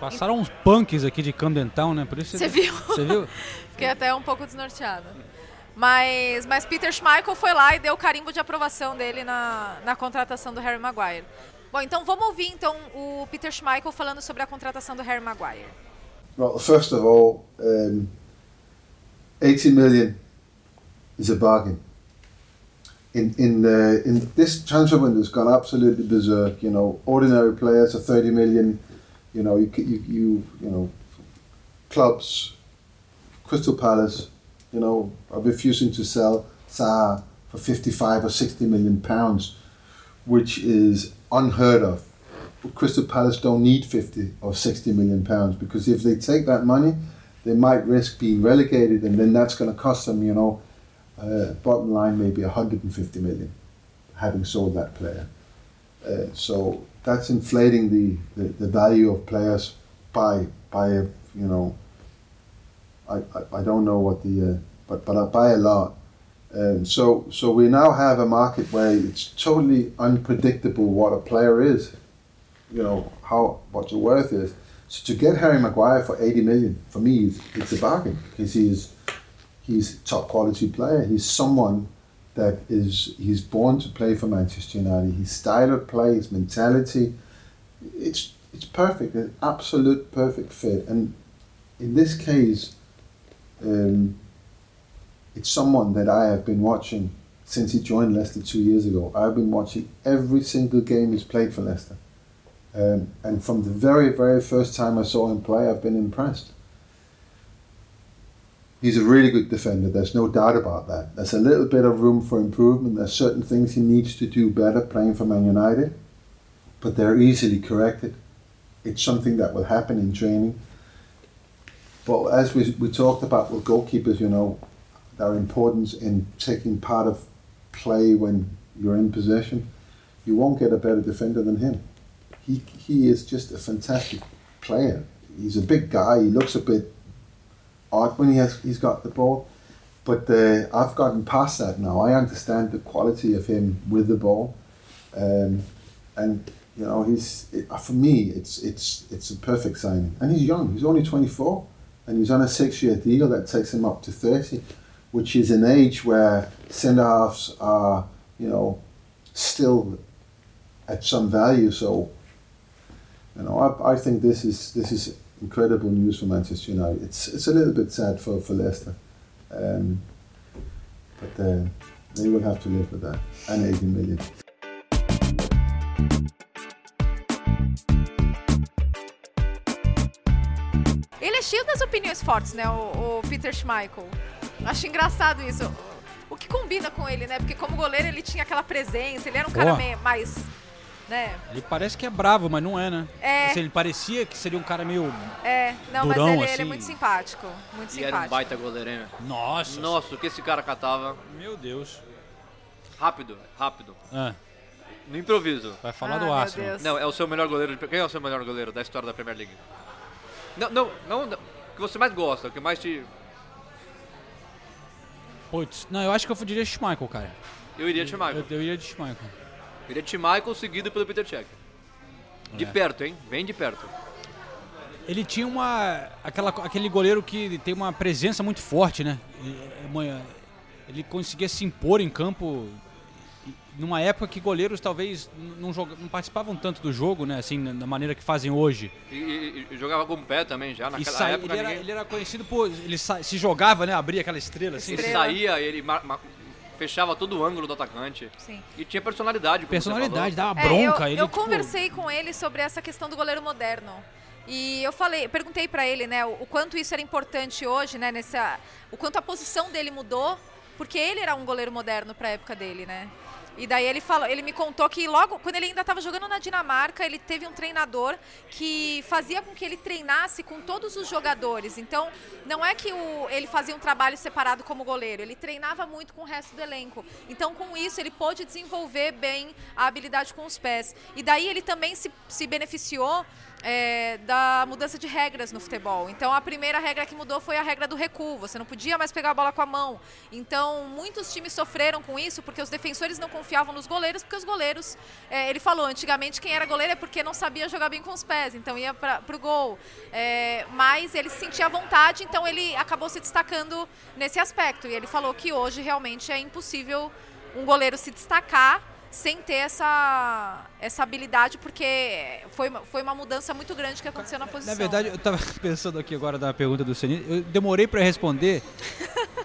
Passaram uns punks aqui de Camden Town, né? Por isso Você viu? Você viu? Fiquei até um pouco desnorteada. Mas, mas Peter Schmeichel foi lá e deu o carimbo de aprovação dele na, na contratação do Harry Maguire. Bom, então vamos ouvir então o Peter Schmeichel falando sobre a contratação do Harry Maguire. Well, first of all, um, 80 million is a bargain. In in uh, in this transfer window has gone absolutely berserk. You know, ordinary players are 30 million. You know, you you you, you know, clubs, Crystal Palace, you know, are refusing to sell Saha for 55 or 60 million pounds, which is unheard of. Crystal Palace don't need 50 or 60 million pounds because if they take that money, they might risk being relegated, and then that's going to cost them, you know, uh, bottom line maybe 150 million, having sold that player. Uh, so that's inflating the, the, the value of players by by you know. I, I, I don't know what the uh, but but by a lot. Um, so so we now have a market where it's totally unpredictable what a player is you know how what the worth is. So to get Harry Maguire for eighty million for me, it's, it's a bargain because he's he's top quality player. He's someone that is he's born to play for Manchester United. His style of play, his mentality, it's it's perfect, an absolute perfect fit. And in this case, um, it's someone that I have been watching since he joined Leicester two years ago. I've been watching every single game he's played for Leicester. Um, and from the very, very first time I saw him play, I've been impressed. He's a really good defender, there's no doubt about that. There's a little bit of room for improvement. There's certain things he needs to do better playing for Man United, but they're easily corrected. It's something that will happen in training. But as we, we talked about with goalkeepers, you know, their importance in taking part of play when you're in possession, you won't get a better defender than him he he is just a fantastic player. He's a big guy. He looks a bit odd when he has he's got the ball. But I've gotten past that now. I understand the quality of him with the ball, um, and you know he's it, for me it's it's it's a perfect signing. And he's young. He's only twenty four, and he's on a six year deal that takes him up to thirty, which is an age where centre halves are you know still at some value. So you know I, I think this is this is incredible news for Manchester United. It's it's a little bit sad for for Leicester. Um, but uh, they will have to live with that and 80 million. Ele é cheio das opiniões fortes, né, o, o Peter Schmeichel. Acho engraçado isso. O que combina com ele, né? Porque como goleiro ele tinha aquela presença, ele era um cara Boa. meio mais, né? Ele parece que é bravo, mas não é, né? É. Assim, ele parecia que seria um cara meio. É, não, mas Durão, ele, ele é assim. muito simpático, muito E era um simpático. baita goleiro, hein? Nossa! Nossa, o que esse cara catava. Meu Deus. Rápido, rápido. Ah, No improviso. vai falar Ah, do Arsenal. Não, é o seu melhor goleiro. de- Quem é o seu melhor goleiro da história da Premier League? Não, não, não. não, O que você mais gosta, o que mais te. Putz, não, eu acho que eu diria Schmeichel, cara. Eu iria de Michael. Eu, eu iria de Schmeichel. Eu iria de Michael seguido pelo Peter Cech. De É. perto, hein? Bem de perto. Ele tinha uma. Aquela, aquele goleiro que tem uma presença muito forte, né? E- é Ele conseguia se impor em campo numa época que goleiros talvez não, joga- não participavam tanto do jogo, né? Assim, na na maneira que fazem hoje. E, e- e jogava com o pé também já. Naquela sai- época ele, era, ninguém... ele era conhecido por. Ele sa- se jogava, né? Abria aquela estrela assim. ele Estrela. saía, ele ma- ma- fechava todo o ângulo do atacante. Sim. E tinha personalidade. Personalidade, dava É, bronca. eu, ele, eu tipo, conversei com ele sobre essa questão do goleiro moderno. E eu falei, perguntei pra ele, né, o, o quanto isso era importante hoje, né, nessa, o quanto a posição dele mudou, porque ele era um goleiro moderno pra época dele, né? E daí ele falou, ele me contou que logo quando ele ainda estava jogando na Dinamarca, ele teve um treinador que fazia com que ele treinasse com todos os jogadores. Então, não é que o- ele fazia um trabalho separado como goleiro, ele treinava muito com o resto do elenco. Então, com isso, ele pôde desenvolver bem a habilidade com os pés. E daí ele também se, se beneficiou é, da mudança de regras no futebol. Então, a primeira regra que mudou foi a regra do recuo. Você não podia mais pegar a bola com a mão. Então, muitos times sofreram com isso porque os defensores não confiavam nos goleiros, porque os goleiros, é, ele falou, antigamente quem era goleiro é porque não sabia jogar bem com os pés, então ia para o gol. É, mas ele se sentia à vontade, então ele acabou se destacando nesse aspecto. E ele falou que hoje realmente é impossível um goleiro se destacar sem ter essa, essa habilidade, porque foi, uma- foi uma mudança muito grande que aconteceu na posição. Na verdade, eu tava pensando aqui agora da pergunta do Senise. Eu demorei pra responder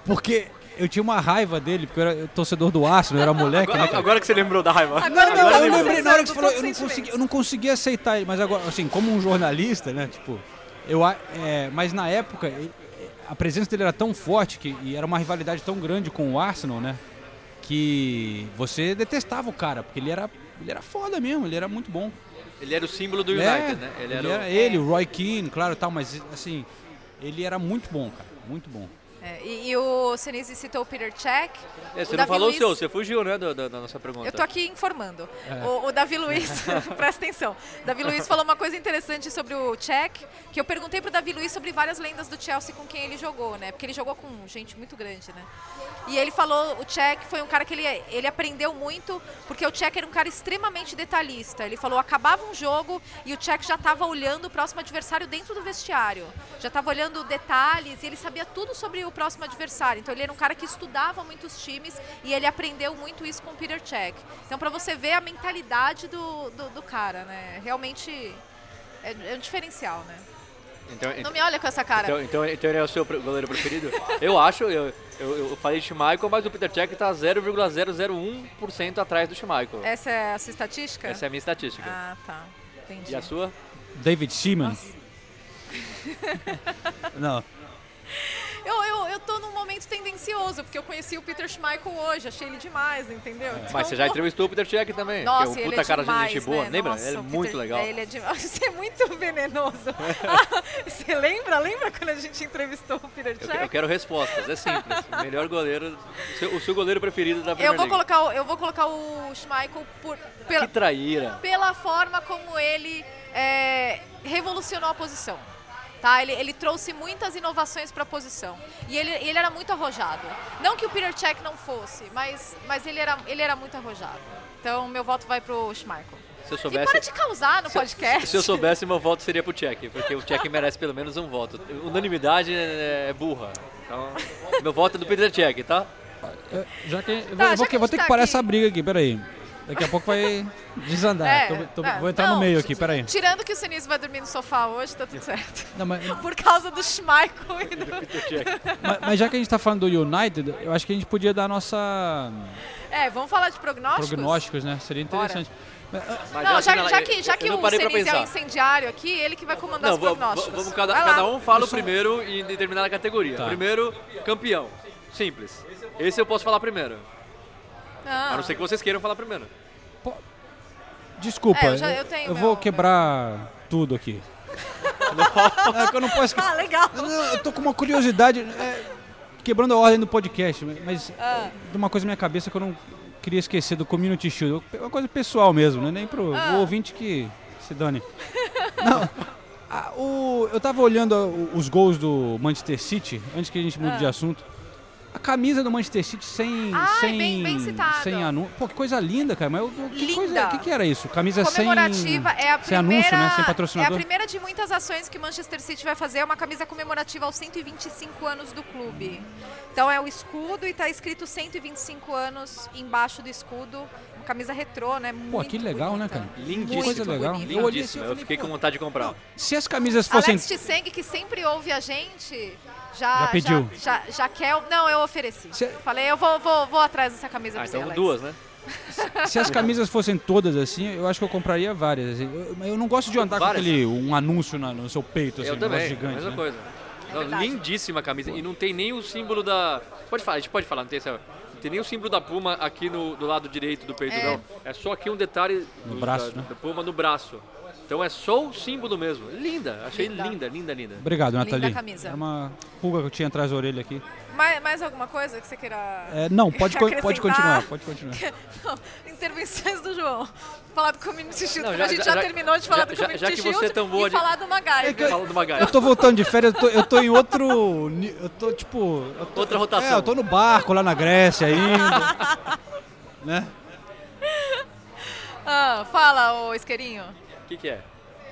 porque eu tinha uma raiva dele, porque eu era torcedor do Arsenal, eu era moleque, né, Agora, cara? agora que você lembrou da raiva. Agora Não, Agora eu lembrei na hora que você falou, eu não, consegui, eu não conseguia aceitar ele, mas agora, assim, como um jornalista, né, tipo, eu, é, mas na época, a presença dele era tão forte que, e era uma rivalidade tão grande com o Arsenal, né, que você detestava o cara, porque ele era, ele era foda mesmo, ele era muito bom. Ele era o símbolo do É, United, né? Ele, era, era, o- ele, o Roy Keane, claro, tal, mas assim, ele era muito bom, cara, muito bom. É, e, e o Senise citou o Peter Cech. É, você não Davi falou Luiz- o seu, você fugiu, né, da, da- da nossa pergunta. Eu tô aqui informando. É. O, o Davi Luiz, presta atenção. Davi Luiz falou uma coisa interessante sobre o Cech, que eu perguntei pro Davi Luiz sobre várias lendas do Chelsea com quem ele jogou, né? Porque ele jogou com gente muito grande, né? E ele falou, o Cech foi um cara que ele, ele aprendeu muito, porque o Cech era um cara extremamente detalhista. Ele falou, acabava um jogo e o Cech já estava olhando o próximo adversário dentro do vestiário. Já estava olhando detalhes e ele sabia tudo sobre o próximo adversário. Então ele era um cara que estudava muitos times e ele aprendeu muito isso com o Peter Cech. Então para você ver a mentalidade do, do, do cara, né? Realmente é, é um diferencial, né? Então, Não me olha com essa cara. Então, então, então ele é o seu goleiro preferido? eu acho, eu, eu, eu falei Schmeichel, mas o Peter Cech tá 0,001% atrás do Schmeichel. Essa é a sua estatística? Essa é a minha estatística. Ah, tá. Entendi. E a sua? David Seaman. Não. Eu, eu, eu tô num momento tendencioso, porque eu conheci o Peter Schmeichel hoje, achei ele demais, entendeu? Então, Mas você já entrevistou o Peter Cech também, Nossa, que é um ele puta é cara demais, de gente boa, né? lembra? Nossa, ele é muito Peter- legal. ele é demais. Você é muito venenoso. Ah, você lembra? Lembra quando a gente entrevistou o Peter Eu, que- Cech? eu quero respostas, é simples. Melhor goleiro, o seu, o seu goleiro preferido da Premier Eu vou League. colocar o, eu vou colocar o Schmeichel por, pela, Que traíra. pela forma como ele é, revolucionou a posição. Tá? Ele, ele trouxe muitas inovações para a posição. E ele, ele era muito arrojado. Não que o Peter Cech não fosse, mas, mas ele, era, ele era muito arrojado. Então, meu voto vai pro Schmeichel. Se eu E soubesse. para de causar no podcast. Se eu soubesse, meu voto seria pro Check, porque o Check merece pelo menos um voto. Unanimidade é, é burra. Então, meu voto é do Peter Check, tá? É, Já que, eu vou, Tá, eu já vou, que vou ter gente que tá parar aqui- essa briga aqui, peraí. Daqui a pouco vai desandar. É, Tô- tô- é, vou entrar não, no meio aqui, peraí. Tirando que o Sinise vai dormir no sofá hoje, tá tudo certo. Não, mas, Por causa do Schmeichel e do... mas- mas já que a gente tá falando do United, eu acho que a gente podia dar nossa É, vamos falar de prognósticos? prognósticos, né? seria interessante. Mas Não, já, assim, já eu- que, já que não o Sinise é o incendiário aqui, ele que vai comandar Não, os prognósticos. vamos cada, cada um fala o primeiro em determinada categoria. Tá. Primeiro, campeão. Simples. Esse eu posso falar primeiro. Não. A não ser que vocês queiram falar primeiro. Desculpa, É, eu já- eu tenho vou meu- quebrar tudo aqui. é que eu não posso. Ah, legal. Não, eu tô com uma curiosidade, é, quebrando a ordem do podcast, mas Ah. de uma coisa na minha cabeça que eu não queria esquecer do Community Shield. É uma coisa pessoal mesmo, né? Nem pro Ah. o ouvinte que se dane. Não, a- o, eu tava olhando os gols do Manchester City, antes que a gente mude Ah. de assunto. A camisa do Manchester City sem. Ai, sem, bem- bem citado. sem anúncio. Pô, que coisa linda, cara. Mas o- o- que, Linda. coisa, que, que era isso? Camisa sem. Comemorativa é a sem primeira. anúncio, né? Sem É a patrocinador. primeira de muitas ações que Manchester City vai fazer, é uma camisa comemorativa aos 125 anos do clube. Então é o escudo e tá escrito 125 anos embaixo do escudo. Uma camisa retrô, né? Pô, Muito que legal, né, bonita. cara? Lindíssimo. Coisa legal. bonito. Eu olhei assim, Lindíssimo. eu Eu falei, fiquei pô, com vontade de comprar. Se as camisas fossem. Alex Tseng, que sempre ouve a gente, já, Já pediu. Já, já, já quer. Não, eu ofereci. Se- Falei, eu vou, vou, vou atrás dessa camisa Ah, pra você, então Alex. duas, né? Se as camisas fossem todas assim, eu acho que eu compraria várias. assim. Eu, eu não gosto de andar Várias? com aquele um anúncio na- no seu peito, assim, Eu um também, negócio gigante. mesma né? coisa. Não, verdade. lindíssima camisa. E não tem nem o símbolo da. Pode falar, a gente pode falar, não tem essa. Não tem nem o símbolo da Puma aqui no, do lado direito do peito, É. não. É só aqui um detalhe No do- braço, da, né? da Puma no braço. Então é só o símbolo mesmo. Linda, achei Linda. linda, linda, linda. Obrigado, Linda Nathalie. camisa. Era uma pulga que eu tinha atrás da orelha aqui. Mais, mais alguma coisa que você queira. É, não, pode, co- pode continuar, pode continuar. Não, intervenções do João. Falar do Community Shield, Não, já- a gente já- já, já- terminou de falar já- do já- Community já que você Shield é tão boa e de- falar do. Fala do Eu Magalhães. tô voltando de férias, eu tô, eu tô em outro. Eu tô tipo. eu tô- Outra rotação. É, eu tô no barco lá na Grécia ainda. né? Ah, fala, ô isqueirinho. O que, que é?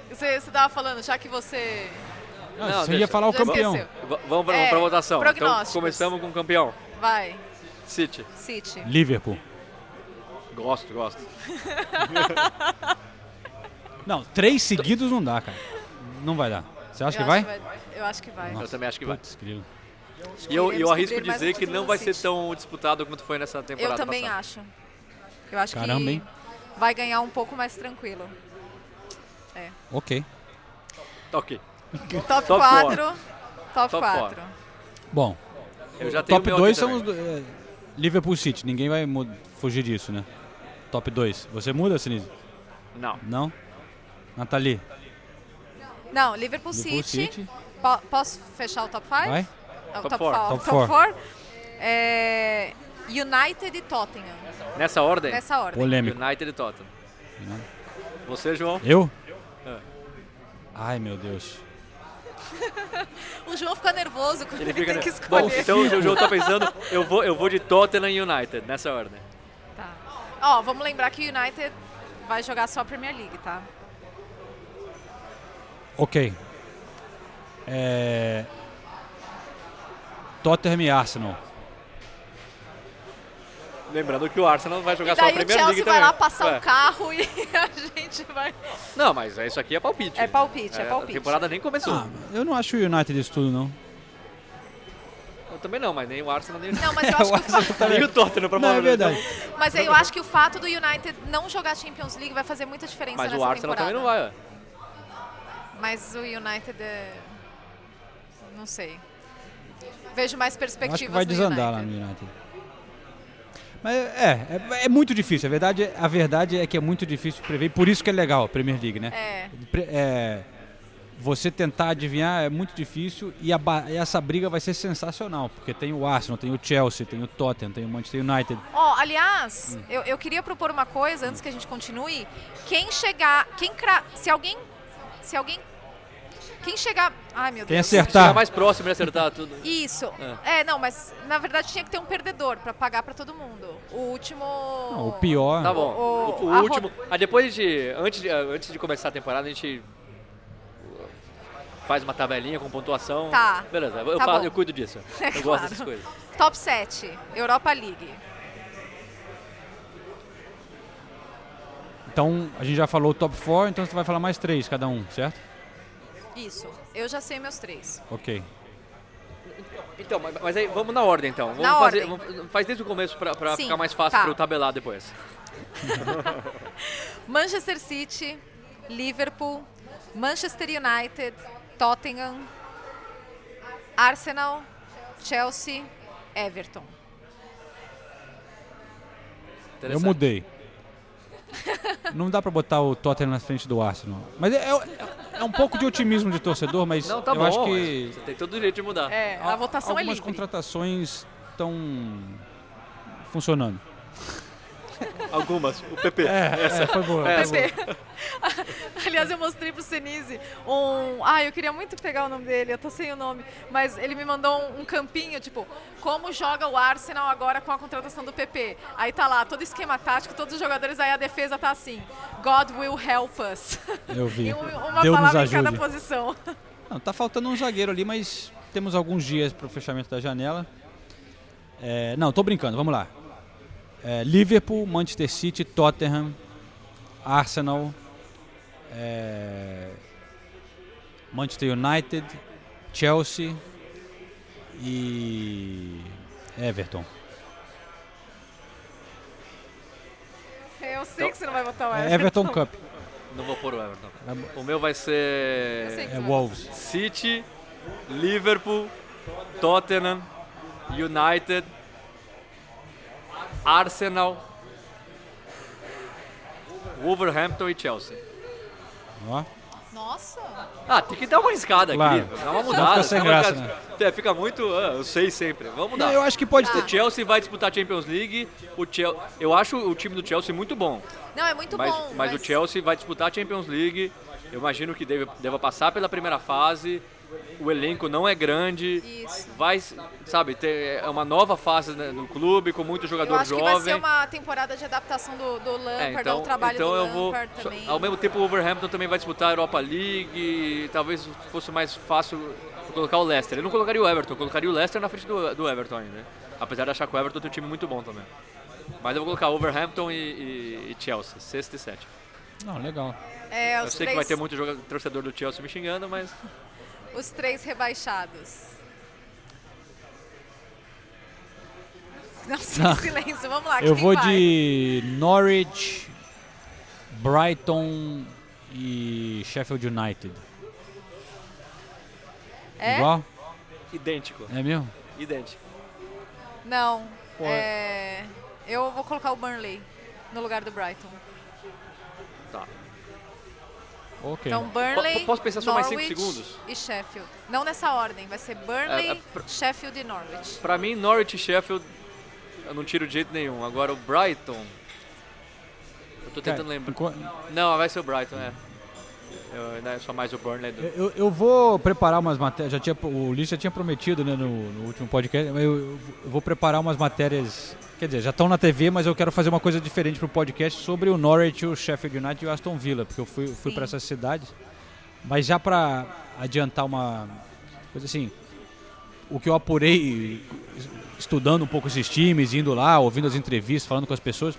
Você, você tava falando, já que você. Não, Não, você deixa. ia falar o campeão. vamos pra, É, pra votação. Então começamos com o campeão. Vai, City. City. Liverpool. Gosto, gosto. Não, três seguidos não dá, cara. Não vai dar. Você acha Eu que vai? acho Eu acho que vai. Eu também acho que vai. Putz. E eu, eu arrisco dizer um que não vai ser tão disputado quanto foi nessa temporada Eu também passada. acho. Eu acho Caramba, que hein? vai ganhar um pouco mais tranquilo. Ok. Tá ok. Top Top 4. Top Top 4. Bom, Eu já tenho top o meu 2 aqui são os é, Liverpool City. Ninguém vai fugir disso, né? Top 2. Você muda, Sinise? Não. Não? Nathalie? Não, Liverpool, Liverpool City. City. Po- posso fechar o top 5? Vai? Top four. Top Top four. 4. É, United e Tottenham. Nessa ordem? Nessa ordem. Polêmico. United e Tottenham. Você, João? Eu? Ai, meu Deus. O João fica nervoso quando Ele ele, fica... tem que né? Bom, escolher. então o João tá pensando, eu vou, eu vou de Tottenham e United, nessa ordem. Tá. Ó, vamos lembrar que o United vai jogar só a Premier League, tá? Ok. É... Tottenham e Arsenal. Lembrando que o Arsenal vai jogar só a daí o Premier Chelsea League vai também. lá passar o carro e a gente vai... Não, mas isso aqui é palpite. É palpite, é palpite. A temporada nem começou. Ah, eu não acho o United isso tudo, não. Eu também não, mas nem o Arsenal, nem, Não, mas eu acho que o fa- nem o Tottenham, pra Não, falar é verdade. Mas eu acho que o fato do United não jogar Champions League vai fazer muita diferença Mas nessa o Arsenal temporada. também não vai, ué. Mas o United é... Não sei. Vejo mais Eu perspectivas acho que vai desandar lá United. no United. Mas é, é, é muito difícil. A verdade, a verdade é que é muito difícil prever. Por isso que é legal a Premier League, né? É. É, você tentar adivinhar é muito difícil e, a e essa briga vai ser sensacional. Porque tem o Arsenal, tem o Chelsea, tem o Tottenham, tem o Manchester United. Ó, aliás, Hum. eu, eu queria propor uma coisa antes que a gente continue. Quem chegar, quem cra... se alguém, se alguém Quem chegar. Ai, meu Quem Deus. acertar. Chegar mais próximo de acertar tudo. Isso. É. não, mas na verdade tinha que ter um perdedor pra pagar pra todo mundo. O último. Não, o pior. Tá bom. O- O, o a último. Ah, depois de. Antes, de. Antes de começar a temporada, a gente. Faz uma tabelinha com pontuação. Tá. Beleza, eu, Tá eu cuido disso. É eu gosto claro. dessas coisas. Top 7, Europa League. Então, a gente já falou o top 4, então você vai falar mais três cada um, certo? Isso. Eu já sei meus três. Ok. Então, mas, aí vamos na ordem então. Vamos Na fazer, ordem. vamos- faz desde o começo Sim, ficar mais fácil tá. pra eu tabelar depois. Manchester City, Liverpool, Manchester United, Tottenham, Arsenal, Chelsea, Everton. Eu mudei. Não dá pra botar o Tottenham na frente do Arsenal. Mas é, é- é um pouco de otimismo de torcedor, mas Não, tá eu bom. acho que Você tem todo o jeito de mudar. É, a al- votação é algumas contratações estão funcionando. Algumas. O PP. É, é, foi boa. É, foi boa. PP. Aliás, eu mostrei pro Senise um. Ah, eu queria muito pegar o nome dele, eu tô sem o nome. Mas ele me mandou um, um campinho, tipo, como joga o Arsenal agora com a contratação do PP. Aí tá lá, todo esquema tático, todos os jogadores, aí a defesa tá assim. God will help us. Eu vi. E um- uma Deus palavra em cada posição. Não, tá faltando um zagueiro ali, mas temos alguns dias para o fechamento da janela. É, não, tô brincando, vamos lá. É, Liverpool, Manchester City, Tottenham, Arsenal, é, Manchester United, Chelsea e Everton. Eu sei que você não vai botar o É Everton. Everton Cup. Não vou pôr o Everton. Bo- O meu vai ser É Wolves. City, Liverpool, Tottenham, United, Arsenal, Wolverhampton e Chelsea. Ó. Nossa! Ah, tem que dar uma riscada Claro. aqui. Dá uma mudada. fica sem graça, ficar- É, fica muito. ah, eu sei sempre. Vamos Não, mudar. eu acho que pode Ah. ter. O Chelsea vai disputar a Champions League. O Chel... Eu acho o time do Chelsea muito bom. Não, é muito mas, bom. mas o Chelsea vai disputar a Champions League. Eu imagino que deve, deva passar pela primeira fase. O elenco não é grande. Isso. Vai, sabe, ter é uma nova fase né, no clube com muito Eu jogador acho que vai jovem. ser uma temporada de adaptação do, do Lampard, É, então, ao trabalho então do eu vou. Lampard só- também. Ao mesmo tempo, o Wolverhampton também vai disputar a Europa League. Talvez fosse mais fácil colocar o Leicester. Eu não colocaria o Everton, eu colocaria o Leicester na frente do, do Everton ainda. né? Apesar de achar que o Everton tem um time muito bom também. Mas eu vou colocar Wolverhampton e, e, e Chelsea, sexto e sétimo. Não, legal. É, Eu sei três, que vai ter muito jogador, torcedor do Chelsea me xingando, mas. Os três rebaixados. Nossa, que silêncio. Vamos lá, Eu vou vai? de Norwich, Brighton e Sheffield United. É? Igual? Idêntico. É mesmo? Idêntico. Não. Pô, é... Eu vou colocar o Burnley no lugar do Brighton. Tá. Ok. Então, Burnley, Po- posso pensar só mais cinco Norwich segundos? e Sheffield. Não nessa ordem, vai ser Burnley, É, é, pr- Sheffield e Norwich. Pra mim, Norwich e Sheffield, eu não tiro de jeito nenhum. Agora o Brighton. Eu tô tentando Cara, lembrar. Não, vai ser o Brighton, é. Eu ainda sou mais o Burnley do. Eu, eu vou preparar umas matérias. Já tinha, o Ulisses já tinha prometido né, no, no último podcast, eu, eu vou preparar umas matérias. Quer dizer, já estão na TV, mas eu quero fazer uma coisa diferente pro podcast sobre o Norwich, o Sheffield United e o Aston Villa, porque eu fui, fui para essas cidades. Mas já para adiantar uma coisa assim, o que eu apurei estudando um pouco esses times, indo lá, ouvindo as entrevistas, falando com as pessoas,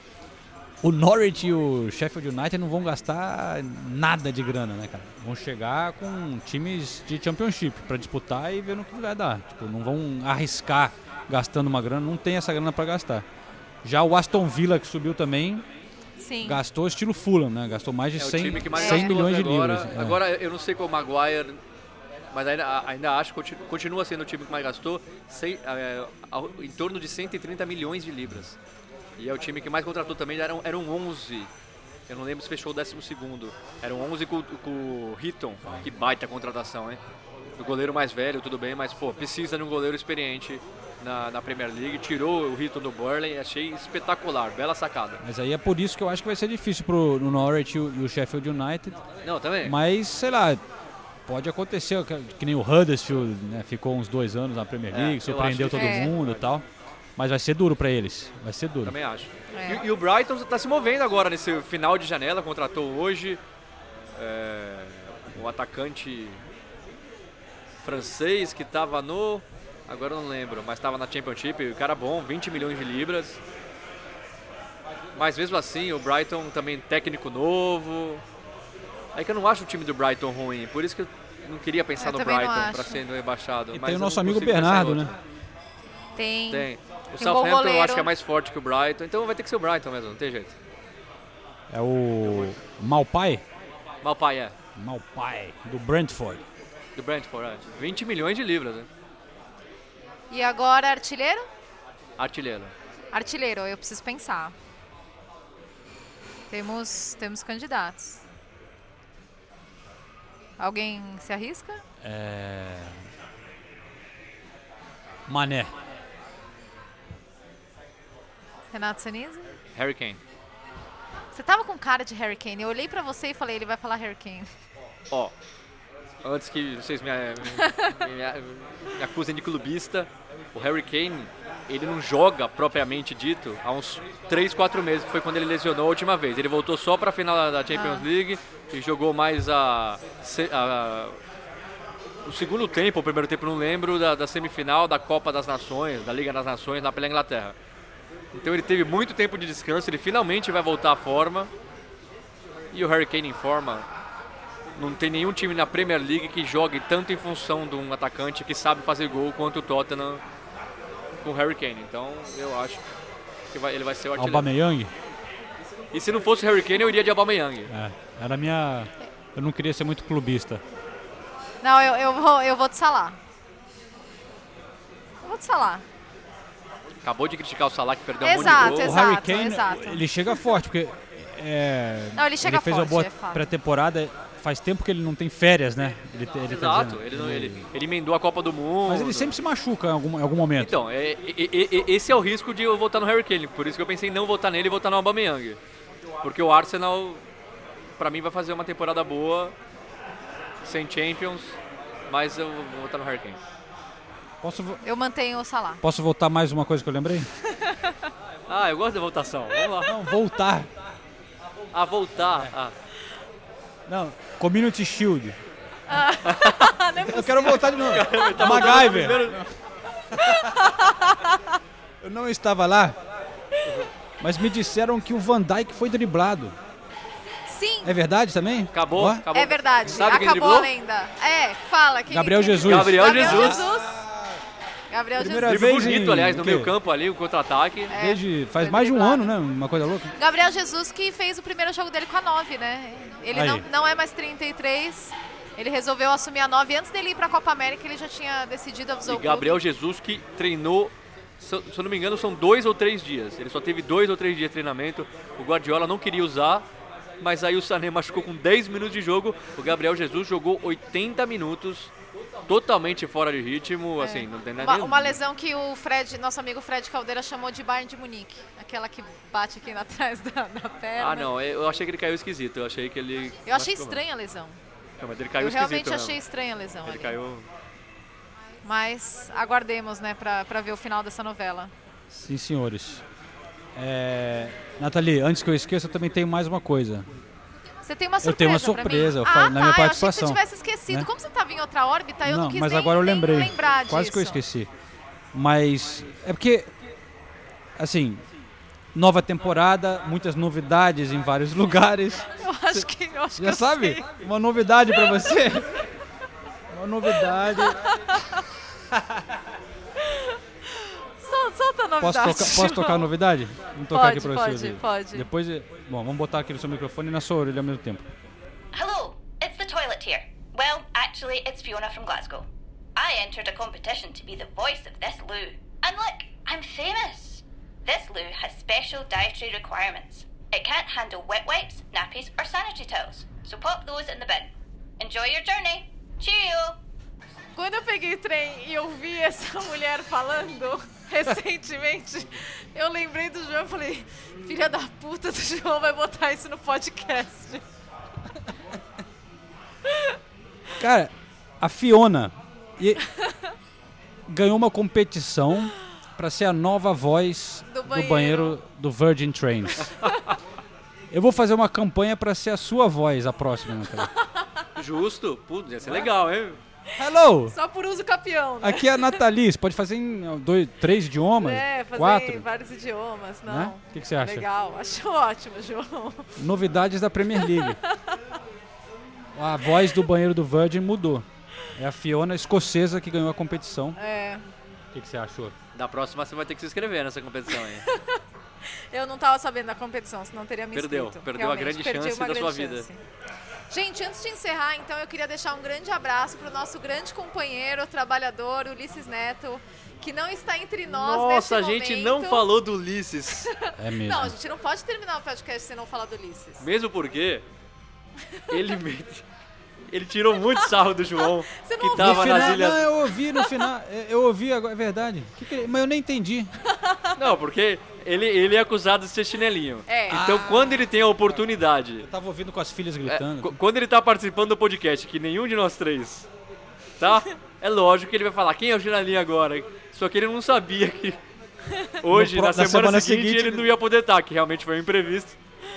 o Norwich e o Sheffield United não vão gastar nada de grana, né, cara? Vão chegar com times de Championship para disputar e ver no que vai dar. Tipo, não vão arriscar gastando uma grana, não tem essa grana para gastar. Já o Aston Villa que subiu também Sim. gastou estilo Fulham, né? Gastou mais de É o 100, time que mais 100 gastou milhões de agora. libras. É. Agora eu não sei com o Maguire, mas ainda, ainda acho que continu- continua sendo o time que mais gastou, sei, é, ao- em torno de 130 milhões de libras. E é o time que mais contratou também, eram, eram 11. Eu não lembro se fechou o 12 segundo. Eram 11 com, com o Hitton, que baita contratação, hein? O goleiro mais velho, tudo bem, mas pô, precisa de um goleiro experiente na, na Premier League. Tirou o Hitton do Burley, achei espetacular, bela sacada. Mas aí é por isso que eu acho que vai ser difícil pro no Norwich e o, o Sheffield United. Não, também. Mas, sei lá, pode acontecer, que, que nem o Huddersfield, né? Ficou uns dois anos na Premier É, League, eu surpreendeu todo É. mundo e tal. Mas vai ser duro pra eles. Vai ser duro. Também acho. É. E, e o Brighton está se movendo agora nesse final de janela, contratou hoje é, o atacante francês que estava no. Agora eu não lembro, mas estava na Championship, o cara bom, 20 milhões de libras. Mas mesmo assim, o Brighton também técnico novo. É que eu não acho o time do Brighton ruim, por isso que eu não queria pensar Eu no Brighton para ser rebaixado. E mas tem o nosso amigo Bernardo, né? Tem. Tem. O Southampton eu acho que é mais forte que o Brighton, então vai ter que ser o Brighton mesmo, não tem jeito. É o Malpai? Malpai é. Malpai, do Brentford. Do Brentford, é. 20 milhões de libras, né? E agora artilheiro? Artilheiro. Artilheiro, eu preciso pensar. Temos, temos candidatos. Alguém se arrisca? É... Mané. Renato Senise? Harry Kane. Você tava com cara de Harry Kane. Eu olhei pra você e falei, ele vai falar Harry Kane. Ó, antes que vocês me, me, me- acusem de clubista, o Harry Kane, ele não joga propriamente dito há uns 3, 4 meses, que foi quando ele lesionou a última vez. Ele voltou só pra final da Champions Ah. League e jogou mais a, a- o segundo tempo, o primeiro tempo não lembro, da, da semifinal da Copa das Nações, da Liga das Nações, lá pela Inglaterra. Então ele teve muito tempo de descanso, ele finalmente vai voltar à forma. E o Harry Kane em forma, não tem nenhum time na Premier League que jogue tanto em função de um atacante que sabe fazer gol quanto o Tottenham com o Harry Kane. Então eu acho que vai- ele vai ser o artilheiro. Aubameyang? E se não fosse o Harry Kane, eu iria de Aubameyang. É, era a minha... Eu não queria ser muito clubista. Não, eu, eu, vou, eu vou te salar. Eu vou te salar. Acabou de criticar o Salah que perdeu um Exato, monte de gol. o Harry Exato, Kane, exato. ele chega forte, porque... É, Não, ele chega fez forte, uma boa é pré-temporada. Faz tempo que ele não tem férias, né? Ele, te- ele tá Exato, dizendo. ele, não- ele, ele emendou a Copa do Mundo. Mas ele sempre se machuca em algum, em algum momento. Então, é, é- é- é- esse é o risco de eu votar no Harry Kane. Por isso que eu pensei em não votar nele e votar no Aubameyang. Porque o Arsenal, pra mim, vai fazer uma temporada boa, sem Champions, mas eu vou votar no Harry Kane. Posso, vo- Eu mantenho o salar. posso voltar mais uma coisa que eu lembrei? Ah, eu gosto da votação. Vamos lá. Não, voltar. Ah, voltar. Ah. Não, Community Shield. Não é Eu quero voltar de novo. MacGyver. Eu não estava lá, mas me disseram que o Van Dijk foi driblado. Sim, É verdade também? Acabou? Acabou. é verdade. Sabe quem Acabou a lenda. É, fala. Quem, Gabriel Jesus. Gabriel Gabriel Jesus. Jesus. Gabriel Primeira Jesus. Vez bonito, em- aliás, no o quê? meio campo ali, o contra-ataque. É, Desde faz foi mais de um ano, né? Uma coisa louca. Gabriel Jesus que fez o primeiro jogo dele com a 9, né? Ele Aí. não, não é mais 33. Ele resolveu assumir a 9. Antes dele ir pra Copa América, ele já tinha decidido avisar E. Gabriel Jesus que treinou, se se eu não me engano, são dois ou três dias. Ele só teve dois ou três dias de treinamento. O Guardiola não queria usar, mas aí o Sané machucou com 10 minutos de jogo. O Gabriel Jesus jogou 80 minutos, totalmente fora de ritmo, assim, não tem nada É. Uma, uma lesão que o Fred, nosso amigo Fred Caldeira chamou de Bayern de Munique. Aquela que bate aqui na trás da, da perna. Ah, não, eu achei que ele caiu esquisito. Eu achei que ele. Eu achei estranha a lesão. Não, mas ele caiu Eu esquisito. realmente mesmo. achei estranha a lesão Ele ali. caiu. Mas aguardemos, né, pra, pra ver o final dessa novela. Sim, senhores. É... Nathalie, antes que eu esqueça, eu também tenho mais uma coisa. Você tem uma Eu surpresa tenho uma surpresa, eu ah, na tá, minha eu achei que você participação, tivesse esquecido. né? Como você estava em outra órbita, eu não, não, quis mas nem, agora eu lembrei. lembrar Quase que eu esqueci. Mas é porque, assim, nova temporada, muitas novidades em vários lugares. Eu acho que eu acho que Já eu sabe? sei. Uma novidade pra você. Uma novidade. Sol- Solta a Posso, novidade. tocar, posso tocar a novidade? Vamos tocar Pode, aqui pra pode, você. pode. Depois, bom, vamos botar aqui no seu microfone e na sua orelha ao mesmo tempo. Hello, it's the toilet here. Well, actually, it's Fiona from Glasgow. I entered a competition to be the voice of this loo. And look, I'm famous. This loo has special dietary requirements. It can't handle wet wipes, nappies, or sanitary towels. So pop those in the bin. Enjoy your journey. Cheerio! Quando eu peguei trem e ouvi essa mulher falando recentemente, eu lembrei do João e falei, filha da puta do João vai botar isso no podcast. Cara, a Fiona e- ganhou uma competição pra ser a nova voz Do do banheiro. banheiro do Virgin Trains. Eu vou fazer uma campanha pra ser a sua voz a próxima, Natália. Justo? Putz, ia ser legal, hein? Hello! Só por uso capião, né? Aqui é a Nathalie, você pode fazer em dois, três idiomas? É, fazer quatro? em vários idiomas, não. Né? O que que você acha? Legal, acho ótimo, João. Novidades da Premier League. A voz do banheiro do Virgin mudou. É a Fiona escocesa que ganhou a competição. É, O que, que você achou? Da próxima você vai ter que se inscrever nessa competição aí. eu não tava sabendo da competição, senão teria me Perdeu, inscrito. perdeu a Realmente, grande chance da sua grande vida. Gente, antes de encerrar, então, eu queria deixar um grande abraço para o nosso grande companheiro, trabalhador, Ulisses Neto, que não está entre nós Nossa, a gente momento. não falou do Ulisses. É mesmo. Não, a gente não pode terminar o podcast sem não falar do Ulisses. Mesmo porque ele me- ele tirou muito sarro do João, Você não que ouviu? tava no final, nas ilhas. Não, eu ouvi no final. Eu ouvi agora, é verdade. Que que ele- mas eu nem entendi. Não, porque ele, ele é acusado de ser chinelinho. É. Então, quando ele tem a oportunidade, Eu tava ouvindo com as filhas é, gritando. qu- quando ele tá participando do podcast, que nenhum de nós três, tá? É lógico que ele vai falar quem é o chinelinho agora. Só que ele não sabia que hoje, No pro- na na semana, semana seguinte, seguinte, ele não ia poder estar, que realmente foi um imprevisto.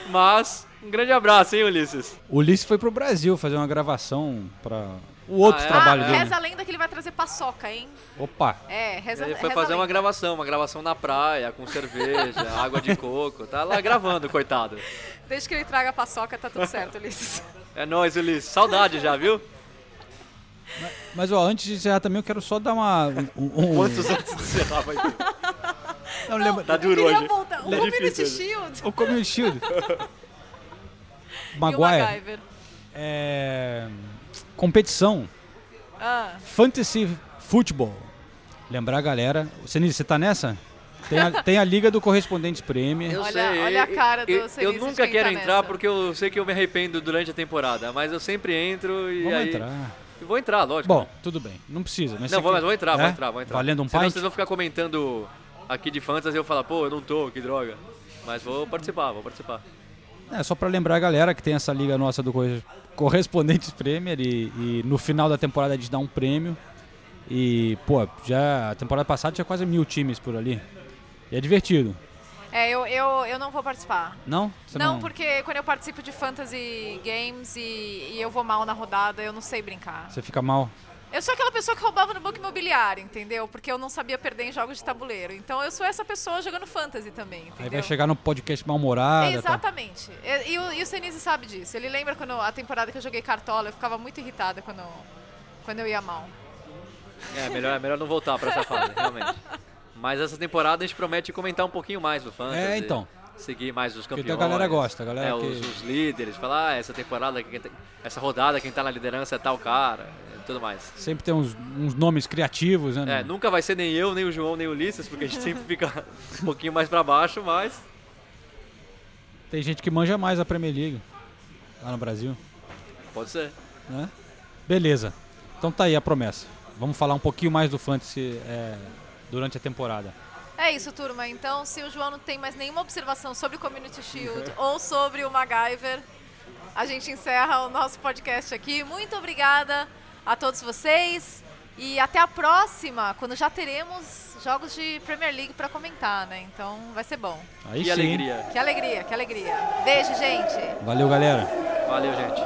Mas, um grande abraço, hein, Ulisses? O Ulisses foi pro Brasil fazer uma gravação pra o outro Ah, é? trabalho ah, dele. reza a lenda que ele vai trazer paçoca, hein? Opa! É, reza, Ele foi reza fazer uma gravação, uma gravação na praia, com cerveja, água de coco. Tá lá gravando, coitado. Desde que ele traga a paçoca, tá tudo certo, Ulisses. É nóis, Ulisses. Saudade já, viu? Mas ó, antes de encerrar também eu quero só dar uma. Um, um- Quantos antes de encerrar vai ter? Não, lembra- Tá duro hoje. voltar. O É Community difícil. Shield O Community Shield. e o Maguire. MacGyver. É, competição. Ah, Fantasy Football. Lembrar a galera. Senise, você tá nessa? Tem a, tem a Liga do Correspondentes Premier. Eu Olha- sei. olha a cara do eu, eu nunca quero tá entrar nessa. porque eu sei que eu me arrependo durante a temporada, mas eu sempre entro e Vamos aí... entrar. Vou entrar, lógico. Bom, tudo bem. Não precisa. Mas não, vou, mas vou entrar, É? vou entrar, vou entrar. Valendo um Senão pint? vocês vão ficar comentando aqui de Fantasy eu falar, pô, eu não tô, que droga. Mas vou participar, vou participar. É, só pra lembrar a galera que tem essa liga nossa do Corre- Correspondentes Premier e, e no final da temporada a gente dá um prêmio. E, pô, já a temporada passada tinha quase mil times por ali. E é divertido. é, eu, eu, eu não vou participar. Não? Você Não, porque quando eu participo de fantasy games e, e eu vou mal na rodada, eu não sei brincar. Você fica mal. Eu sou aquela pessoa que roubava no banco imobiliário, entendeu? Porque eu não sabia perder em jogos de tabuleiro. Então eu sou essa pessoa jogando fantasy também, entendeu? Aí vai chegar no podcast mal-humorada. tá? Exatamente. E, e o, e o Senise sabe disso. Ele lembra quando a temporada que eu joguei cartola, eu ficava muito irritada quando, quando eu ia mal. É, melhor, é melhor não voltar pra essa fase, realmente. Mas essa temporada a gente promete comentar um pouquinho mais do Fantasy. É, então. Seguir mais os Porque campeões. a galera gosta, a galera é, que- os, os líderes. Falar, ah, essa temporada, tem- essa rodada, quem tá na liderança é tal cara. Tudo mais. Sempre tem uns, uns nomes criativos, né? É, nunca vai ser nem eu, nem o João, nem o Ulisses, porque a gente sempre fica um pouquinho mais pra baixo, mas Tem gente que manja mais a Premier League lá no Brasil. pode ser. né? Beleza. Então tá aí a promessa. Vamos falar um pouquinho mais do Fantasy é, durante a temporada. É isso, turma. Então, se o João não tem mais nenhuma observação sobre o Community Shield ou sobre o MacGyver, a gente encerra o nosso podcast aqui. Muito obrigada a todos vocês e até a próxima, quando já teremos jogos de Premier League para comentar, né? Então vai ser bom. Aí que sim. alegria. Que alegria, que alegria. Beijo, gente. Valeu, galera. Valeu, gente.